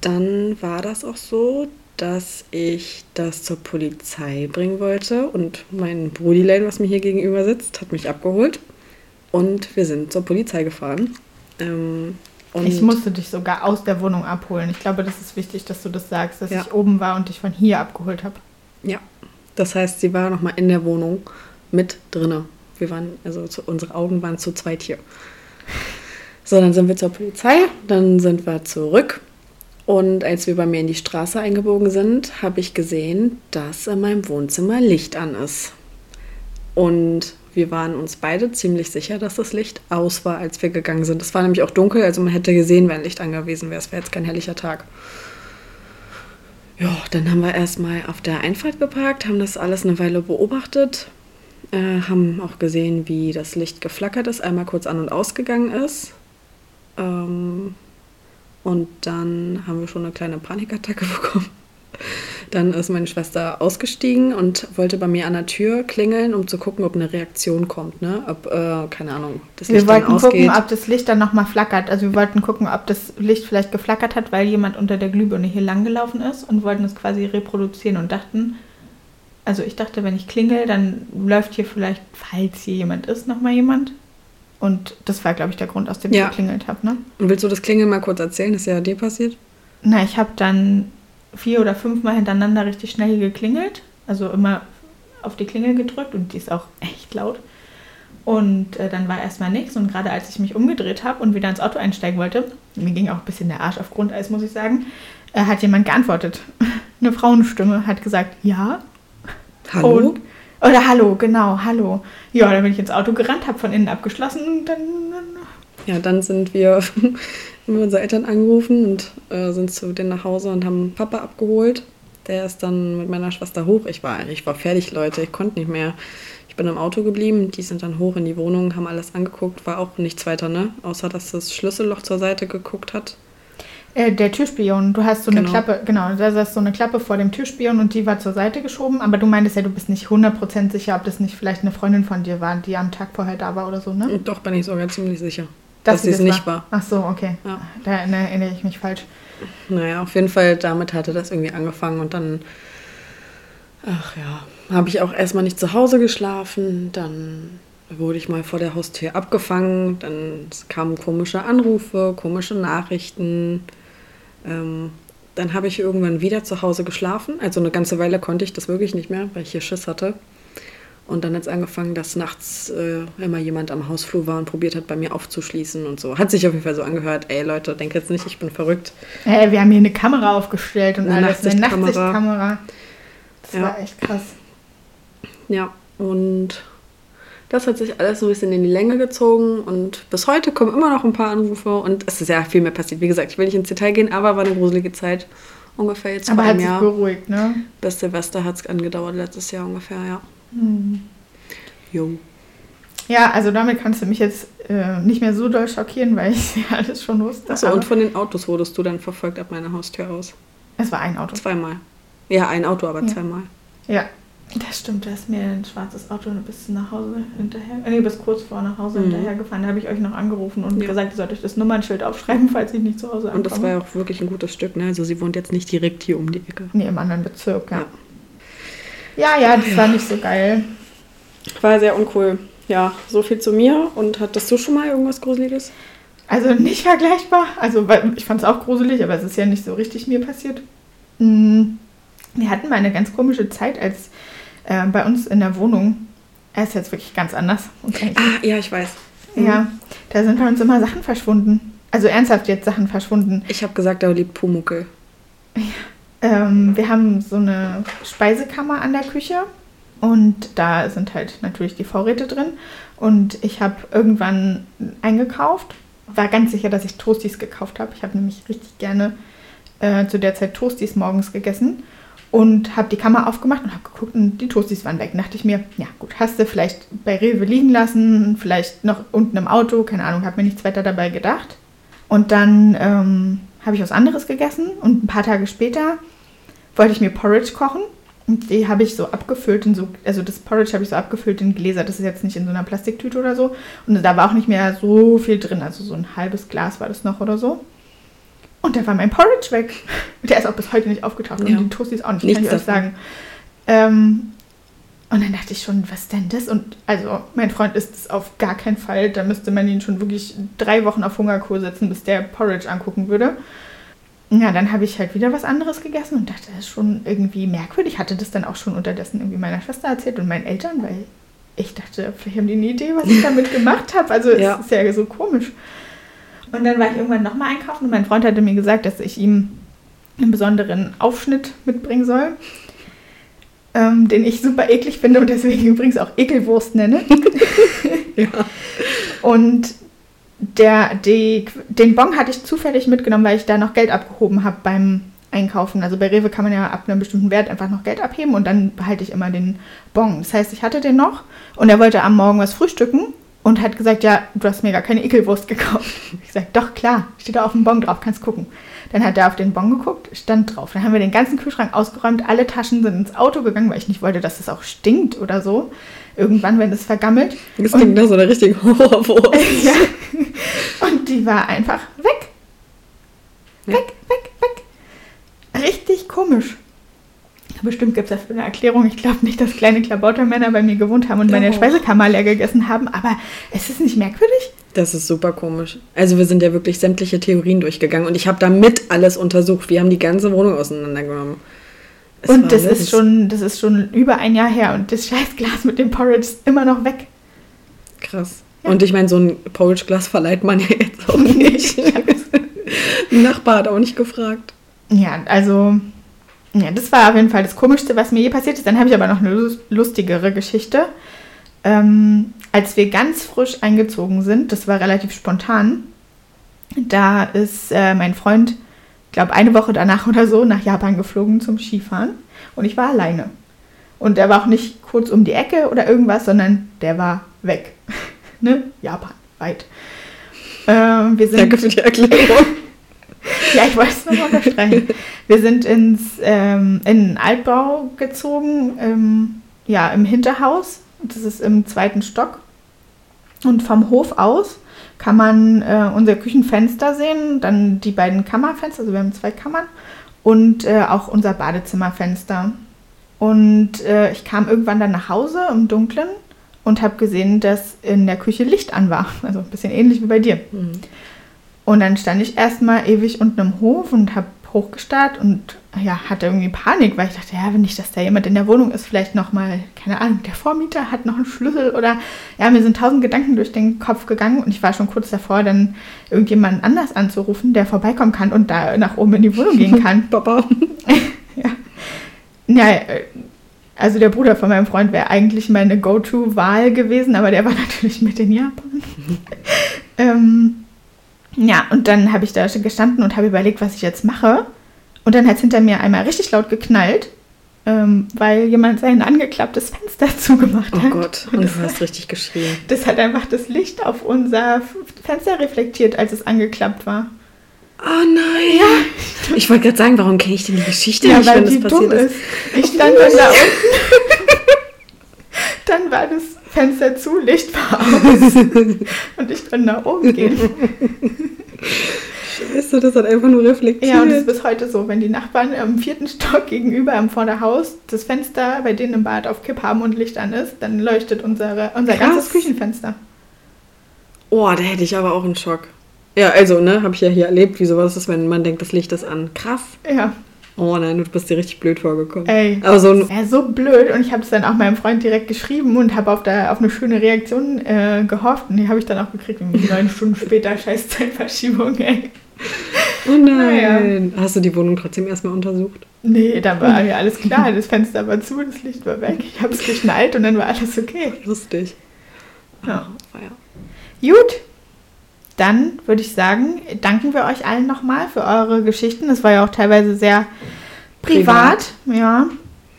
dann war das auch so, dass ich das zur Polizei bringen wollte und mein Brudilein, was mir hier gegenüber sitzt, hat mich abgeholt und wir sind zur Polizei gefahren. Ähm, und ich musste dich sogar aus der Wohnung abholen. Ich glaube, das ist wichtig, dass du das sagst, dass Ja. ich oben war und dich von hier abgeholt habe. Ja, das heißt, sie war noch mal in der Wohnung mit drinne. Wir waren, also zu, unsere Augen waren zu zweit hier. So, dann sind wir zur Polizei, dann sind wir zurück. Und als wir bei mir in die Straße eingebogen sind, habe ich gesehen, dass in meinem Wohnzimmer Licht an ist. Und wir waren uns beide ziemlich sicher, dass das Licht aus war, als wir gegangen sind. Es war nämlich auch dunkel, also man hätte gesehen, wenn Licht angewiesen wäre. Es wäre jetzt kein herrlicher Tag. Ja, dann haben wir erstmal auf der Einfahrt geparkt, haben das alles eine Weile beobachtet, äh, haben auch gesehen, wie das Licht geflackert ist, einmal kurz an und ausgegangen ist. Ähm, und dann haben wir schon eine kleine Panikattacke bekommen. Dann ist meine Schwester ausgestiegen und wollte bei mir an der Tür klingeln, um zu gucken, ob eine Reaktion kommt, ne? Ob, äh, keine Ahnung, das Wir Licht dann wollten ausgeht. gucken, ob das Licht dann nochmal flackert. Also wir wollten gucken, ob das Licht vielleicht geflackert hat, weil jemand unter der Glühbirne hier langgelaufen ist und wollten es quasi reproduzieren und dachten, also ich dachte, wenn ich klingel, dann läuft hier vielleicht, falls hier jemand ist, nochmal jemand. Und das war, glaube ich, der Grund, aus dem Ja. ich geklingelt habe. Ne? Und willst du das Klingeln mal kurz erzählen? Ist ja dir passiert. Na, ich habe dann vier oder fünfmal hintereinander richtig schnell geklingelt. Also immer auf die Klingel gedrückt und die ist auch echt laut. Und äh, dann war erstmal nichts. Und gerade als ich mich umgedreht habe und wieder ins Auto einsteigen wollte, mir ging auch ein bisschen der Arsch auf Grundeis, muss ich sagen, äh, hat jemand geantwortet. Eine Frauenstimme hat gesagt, ja. Hallo? Und, oder hallo, genau, hallo. Ja, dann bin ich ins Auto gerannt, habe von innen abgeschlossen und dann, Ja, dann sind wir, haben wir unsere Eltern angerufen und äh, sind zu denen nach Hause und haben Papa abgeholt. Der ist dann mit meiner Schwester hoch. Ich war, ich war fertig, Leute. Ich konnte nicht mehr. Ich bin im Auto geblieben. Die sind dann hoch in die Wohnung, haben alles angeguckt. War auch nichts weiter, ne? Außer, dass das Schlüsselloch zur Seite geguckt hat. Äh, der Türspion, du hast so eine Genau. Klappe, genau, da saß so eine Klappe vor dem Türspion und die war zur Seite geschoben, aber du meintest ja, du bist nicht 100% sicher, ob das nicht vielleicht eine Freundin von dir war, die am Tag vorher da war oder so, ne? Und doch bin ich sogar ziemlich sicher, dass, sie es das nicht war. Ach so, okay. Ja. Da ne, erinnere ich mich falsch. Naja, auf jeden Fall, damit hatte das irgendwie angefangen und dann, ach ja, habe ich auch erstmal nicht zu Hause geschlafen, dann wurde ich mal vor der Haustür abgefangen, dann kamen komische Anrufe, komische Nachrichten. Ähm, dann habe ich irgendwann wieder zu Hause geschlafen, also eine ganze Weile konnte ich das wirklich nicht mehr, weil ich hier Schiss hatte. Und dann hat es angefangen, dass nachts äh, immer jemand am Hausflur war und probiert hat, bei mir aufzuschließen und so. Hat sich auf jeden Fall so angehört, ey Leute, denkt jetzt nicht, ich bin verrückt. Äh, wir haben hier eine Kamera aufgestellt und Eine alles, eine Nachtsichtkamera. Nachtsichtkamera. Das Ja. war echt krass. Ja, und das hat sich alles so ein bisschen in die Länge gezogen und bis heute kommen immer noch ein paar Anrufe und es ist ja viel mehr passiert. Wie gesagt, ich will nicht ins Detail gehen, aber war eine gruselige Zeit ungefähr jetzt Aber vor hat einem sich Jahr. beruhigt, ne? Bis Silvester hat es angedauert, letztes Jahr ungefähr, ja. Hm. Jo. Ja, also damit kannst du mich jetzt äh, nicht mehr so doll schockieren, weil ich ja alles schon wusste. Achso, Aber und von den Autos wurdest du dann verfolgt ab meiner Haustür aus? es war ein Auto. Zweimal. Ja, ein Auto, aber Ja. zweimal. Ja, das stimmt. Da ist mir ein schwarzes Auto bis nach Hause hinterher, äh, nee, bis kurz vor nach Hause Mhm. hinterher gefahren. Da habe ich euch noch angerufen und Ja. gesagt, ihr sollt euch das Nummernschild aufschreiben, falls ich nicht zu Hause Und das ankomme. war ja auch wirklich ein gutes Stück, ne? Also sie wohnt jetzt nicht direkt hier um die Ecke. Nee, im anderen Bezirk, ja. Ja. Ja, ja, das war nicht so geil. War sehr uncool. Ja, so viel zu mir. Und hattest du schon mal irgendwas Gruseliges? Also nicht vergleichbar. Also ich fand es auch gruselig, aber es ist ja nicht so richtig mir passiert. Mm, Wir hatten mal eine ganz komische Zeit, als äh, bei uns in der Wohnung, er ist jetzt wirklich ganz anders. Ah, ja, ich weiß. Ja, da sind bei uns immer Sachen verschwunden. Also ernsthaft jetzt Sachen verschwunden. Ich habe gesagt, da liegt Pumuckel. Ähm, wir haben so eine Speisekammer an der Küche und da sind halt natürlich die Vorräte drin. Und ich habe irgendwann eingekauft, war ganz sicher, dass ich Toasties gekauft habe. Ich habe nämlich richtig gerne äh, zu der Zeit Toasties morgens gegessen und habe die Kammer aufgemacht und habe geguckt und die Toasties waren weg. Und dachte ich mir, ja gut, hast du vielleicht bei Rewe liegen lassen, vielleicht noch unten im Auto, keine Ahnung, habe mir nichts weiter dabei gedacht. Und dann ähm, habe ich was anderes gegessen und ein paar Tage später wollte ich mir Porridge kochen. Und die habe ich so abgefüllt in so, also das Porridge habe ich so abgefüllt in Gläser. Das ist jetzt nicht in so einer Plastiktüte oder so. Und da war auch nicht mehr so viel drin. Also so ein halbes Glas war das noch oder so. Und da war mein Porridge weg. Der ist auch bis heute nicht aufgetaucht. Ja. Und die Toasties auch nicht, Nichts kann ich euch sagen. Ähm, und dann dachte ich schon, was denn das? Und also mein Freund isst es auf gar keinen Fall. Da müsste man ihn schon wirklich drei Wochen auf Hungerkur setzen, bis der Porridge angucken würde. Ja, dann habe ich halt wieder was anderes gegessen und dachte, das ist schon irgendwie merkwürdig. Hatte das dann auch schon unterdessen irgendwie meiner Schwester erzählt und meinen Eltern, weil ich dachte, vielleicht haben die eine Idee, was ich damit gemacht habe. Also Ja. es ist ja so komisch. Und dann war ich irgendwann nochmal einkaufen und mein Freund hatte mir gesagt, dass ich ihm einen besonderen Aufschnitt mitbringen soll, ähm, den ich super eklig finde und deswegen übrigens auch Ekelwurst nenne. Ja. Und der, die, den Bon hatte ich zufällig mitgenommen, weil ich da noch Geld abgehoben habe beim Einkaufen. Also bei Rewe kann man ja ab einem bestimmten Wert einfach noch Geld abheben und dann behalte ich immer den Bon. Das heißt, ich hatte den noch und er wollte am Morgen was frühstücken und hat gesagt, ja, du hast mir gar keine Ekelwurst gekauft. Ich sage, doch, klar, steht da auf dem Bon drauf, kannst gucken. Dann hat er auf den Bon geguckt, stand drauf. Dann haben wir den ganzen Kühlschrank ausgeräumt, alle Taschen sind ins Auto gegangen, weil ich nicht wollte, dass es auch stinkt oder so. Irgendwann, wenn es vergammelt. Das Und- klingt nach so einer richtigen Horrorwurst. ja. Und die war einfach weg. Ja. Weg, weg, weg. Richtig komisch. Bestimmt gibt es dafür eine Erklärung. Ich glaube nicht, dass kleine Klabautermänner bei mir gewohnt haben und meine Doch. Speisekammer leer gegessen haben, aber es ist nicht merkwürdig. Das ist super komisch. Also wir sind ja wirklich sämtliche Theorien durchgegangen und ich habe damit alles untersucht. Wir haben die ganze Wohnung auseinandergenommen. Es und das ist, schon, das ist schon über ein Jahr her und das Scheißglas mit dem Porridge ist immer noch weg. krass. Ja. Und ich meine, so ein Porridge-Glas verleiht man ja jetzt auch nicht. Ein Nachbar hat auch nicht gefragt. Ja, also, ja, das war auf jeden Fall das Komischste, was mir je passiert ist. Dann habe ich aber noch eine lus- lustigere Geschichte. Ähm, als wir ganz frisch eingezogen sind, das war relativ spontan, da ist äh, mein Freund, ich glaube, eine Woche danach oder so nach Japan geflogen zum Skifahren und ich war alleine. Und der war auch nicht kurz um die Ecke oder irgendwas, sondern der war weg. ne? Japan, weit. Ähm, wir sind Danke für die Erklärung. ja, ich wollte es nochmal unterstreichen. Wir sind ins, ähm, in einen Altbau gezogen, ähm, ja, im Hinterhaus. Das ist im zweiten Stock. Und vom Hof aus kann man äh, unser Küchenfenster sehen, dann die beiden Kammerfenster, also wir haben zwei Kammern, und äh, auch unser Badezimmerfenster. Und äh, ich kam irgendwann dann nach Hause im Dunkeln und habe gesehen, dass in der Küche Licht an war. Also ein bisschen ähnlich wie bei dir. Mhm. Und dann stand ich erstmal ewig unten im Hof und habe hochgestarrt und ja, hatte irgendwie Panik, weil ich dachte, ja, wenn nicht, dass da jemand in der Wohnung ist, vielleicht nochmal, keine Ahnung, der Vormieter hat noch einen Schlüssel oder ja, mir sind tausend Gedanken durch den Kopf gegangen und ich war schon kurz davor, dann irgendjemanden anders anzurufen, der vorbeikommen kann und da nach oben in die Wohnung gehen kann. Papa. Ja, äh, also der Bruder von meinem Freund wäre eigentlich meine Go-To-Wahl gewesen, aber der war natürlich mit in Japan. ähm, ja, und dann habe ich da gestanden und habe überlegt, was ich jetzt mache. Und dann hat es hinter mir einmal richtig laut geknallt, ähm, weil jemand sein angeklapptes Fenster zugemacht Oh hat. Gott, und du hast richtig geschrien. Das hat einfach das Licht auf unser Fenster reflektiert, als es angeklappt war. Oh nein. Ja. Ich wollte gerade sagen, warum kenne ich denn die Geschichte Ja, nicht, weil wenn das die passiert dumm ist? ist. Ich stand dann da unten. dann war das Fenster zu, Licht war aus. Und ich konnte nach oben gehen. Scheiße, das hat einfach nur reflektiert. Ja, und es ist bis heute so, wenn die Nachbarn im vierten Stock gegenüber am Vorderhaus das Fenster bei denen im Bad auf Kipp haben und Licht an ist, dann leuchtet unsere, unser Krass. ganzes Küchenfenster. oh, da hätte ich aber auch einen Schock. Ja, also, ne, habe ich ja hier erlebt, wie sowas ist, wenn man denkt, das Licht ist an. Krass. Ja, Oh nein, du bist dir richtig blöd vorgekommen. ey. Aber so Das wäre so blöd und ich habe es dann auch meinem Freund direkt geschrieben und habe auf, der- auf eine schöne Reaktion äh, gehofft und die habe ich dann auch gekriegt, neun Stunden später, scheiß Zeitverschiebung, ey. Oh nein. Hast du die Wohnung trotzdem erstmal untersucht? Nee, da war ja alles klar, das Fenster war zu, das Licht war weg, ich habe es geschnallt und dann war alles okay. Lustig. Ja. Oh, ja. Gut, dann würde ich sagen, danken wir euch allen nochmal für eure Geschichten. Es war ja auch teilweise sehr privat, ja.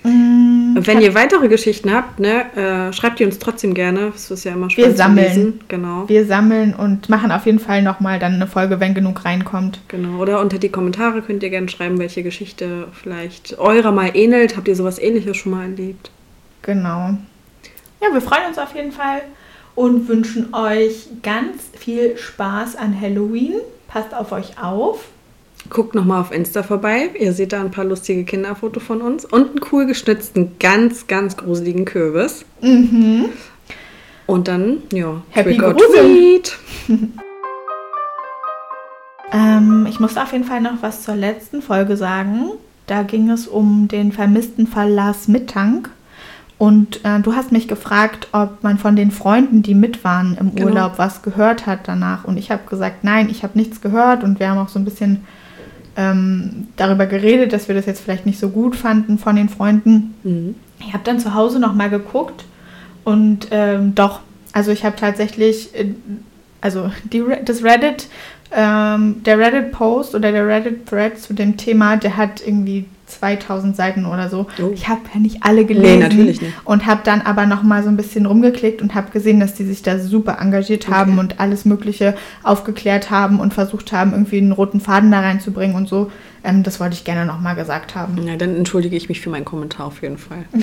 Mm, Wenn ihr weitere Geschichten habt, ne, äh, schreibt die uns trotzdem gerne. Das ist ja immer Wir spannend sammeln. zu lesen. Genau. wir sammeln und machen auf jeden Fall nochmal dann eine Folge, wenn genug reinkommt. Genau. Oder unter die Kommentare könnt ihr gerne schreiben, welche Geschichte vielleicht eurer mal ähnelt. Habt ihr sowas ähnliches schon mal erlebt? Genau. Ja, wir freuen uns auf jeden Fall und wünschen euch ganz viel Spaß an Halloween. Passt auf euch auf. Guckt nochmal auf Insta vorbei. Ihr seht da ein paar lustige Kinderfotos von uns und einen cool geschnitzten, ganz, ganz gruseligen Kürbis. Mhm. Und dann, ja, Happy Grusel. Ähm, ich muss auf jeden Fall noch was zur letzten Folge sagen. Da ging es um den vermissten Fall Lars Mittank. Und äh, du hast mich gefragt, ob man von den Freunden, die mit waren im Genau. Urlaub, was gehört hat danach. Und ich habe gesagt, nein, ich habe nichts gehört. Und wir haben auch so ein bisschen ähm, darüber geredet, dass wir das jetzt vielleicht nicht so gut fanden von den Freunden. Mhm. Ich habe dann zu Hause noch mal geguckt und ähm, doch, also ich habe tatsächlich, äh, also die, das Reddit, ähm, der Reddit-Post oder der Reddit-Thread zu dem Thema, der hat irgendwie 2000 Seiten oder so. Oh. Ich habe ja nicht alle gelesen. natürlich nicht. Und habe dann aber noch mal so ein bisschen rumgeklickt und habe gesehen, dass die sich da super engagiert Okay. haben und alles Mögliche aufgeklärt haben und versucht haben, irgendwie einen roten Faden da reinzubringen und so. Ähm, das wollte ich gerne noch mal gesagt haben. Ja, dann entschuldige ich mich für meinen Kommentar auf jeden Fall.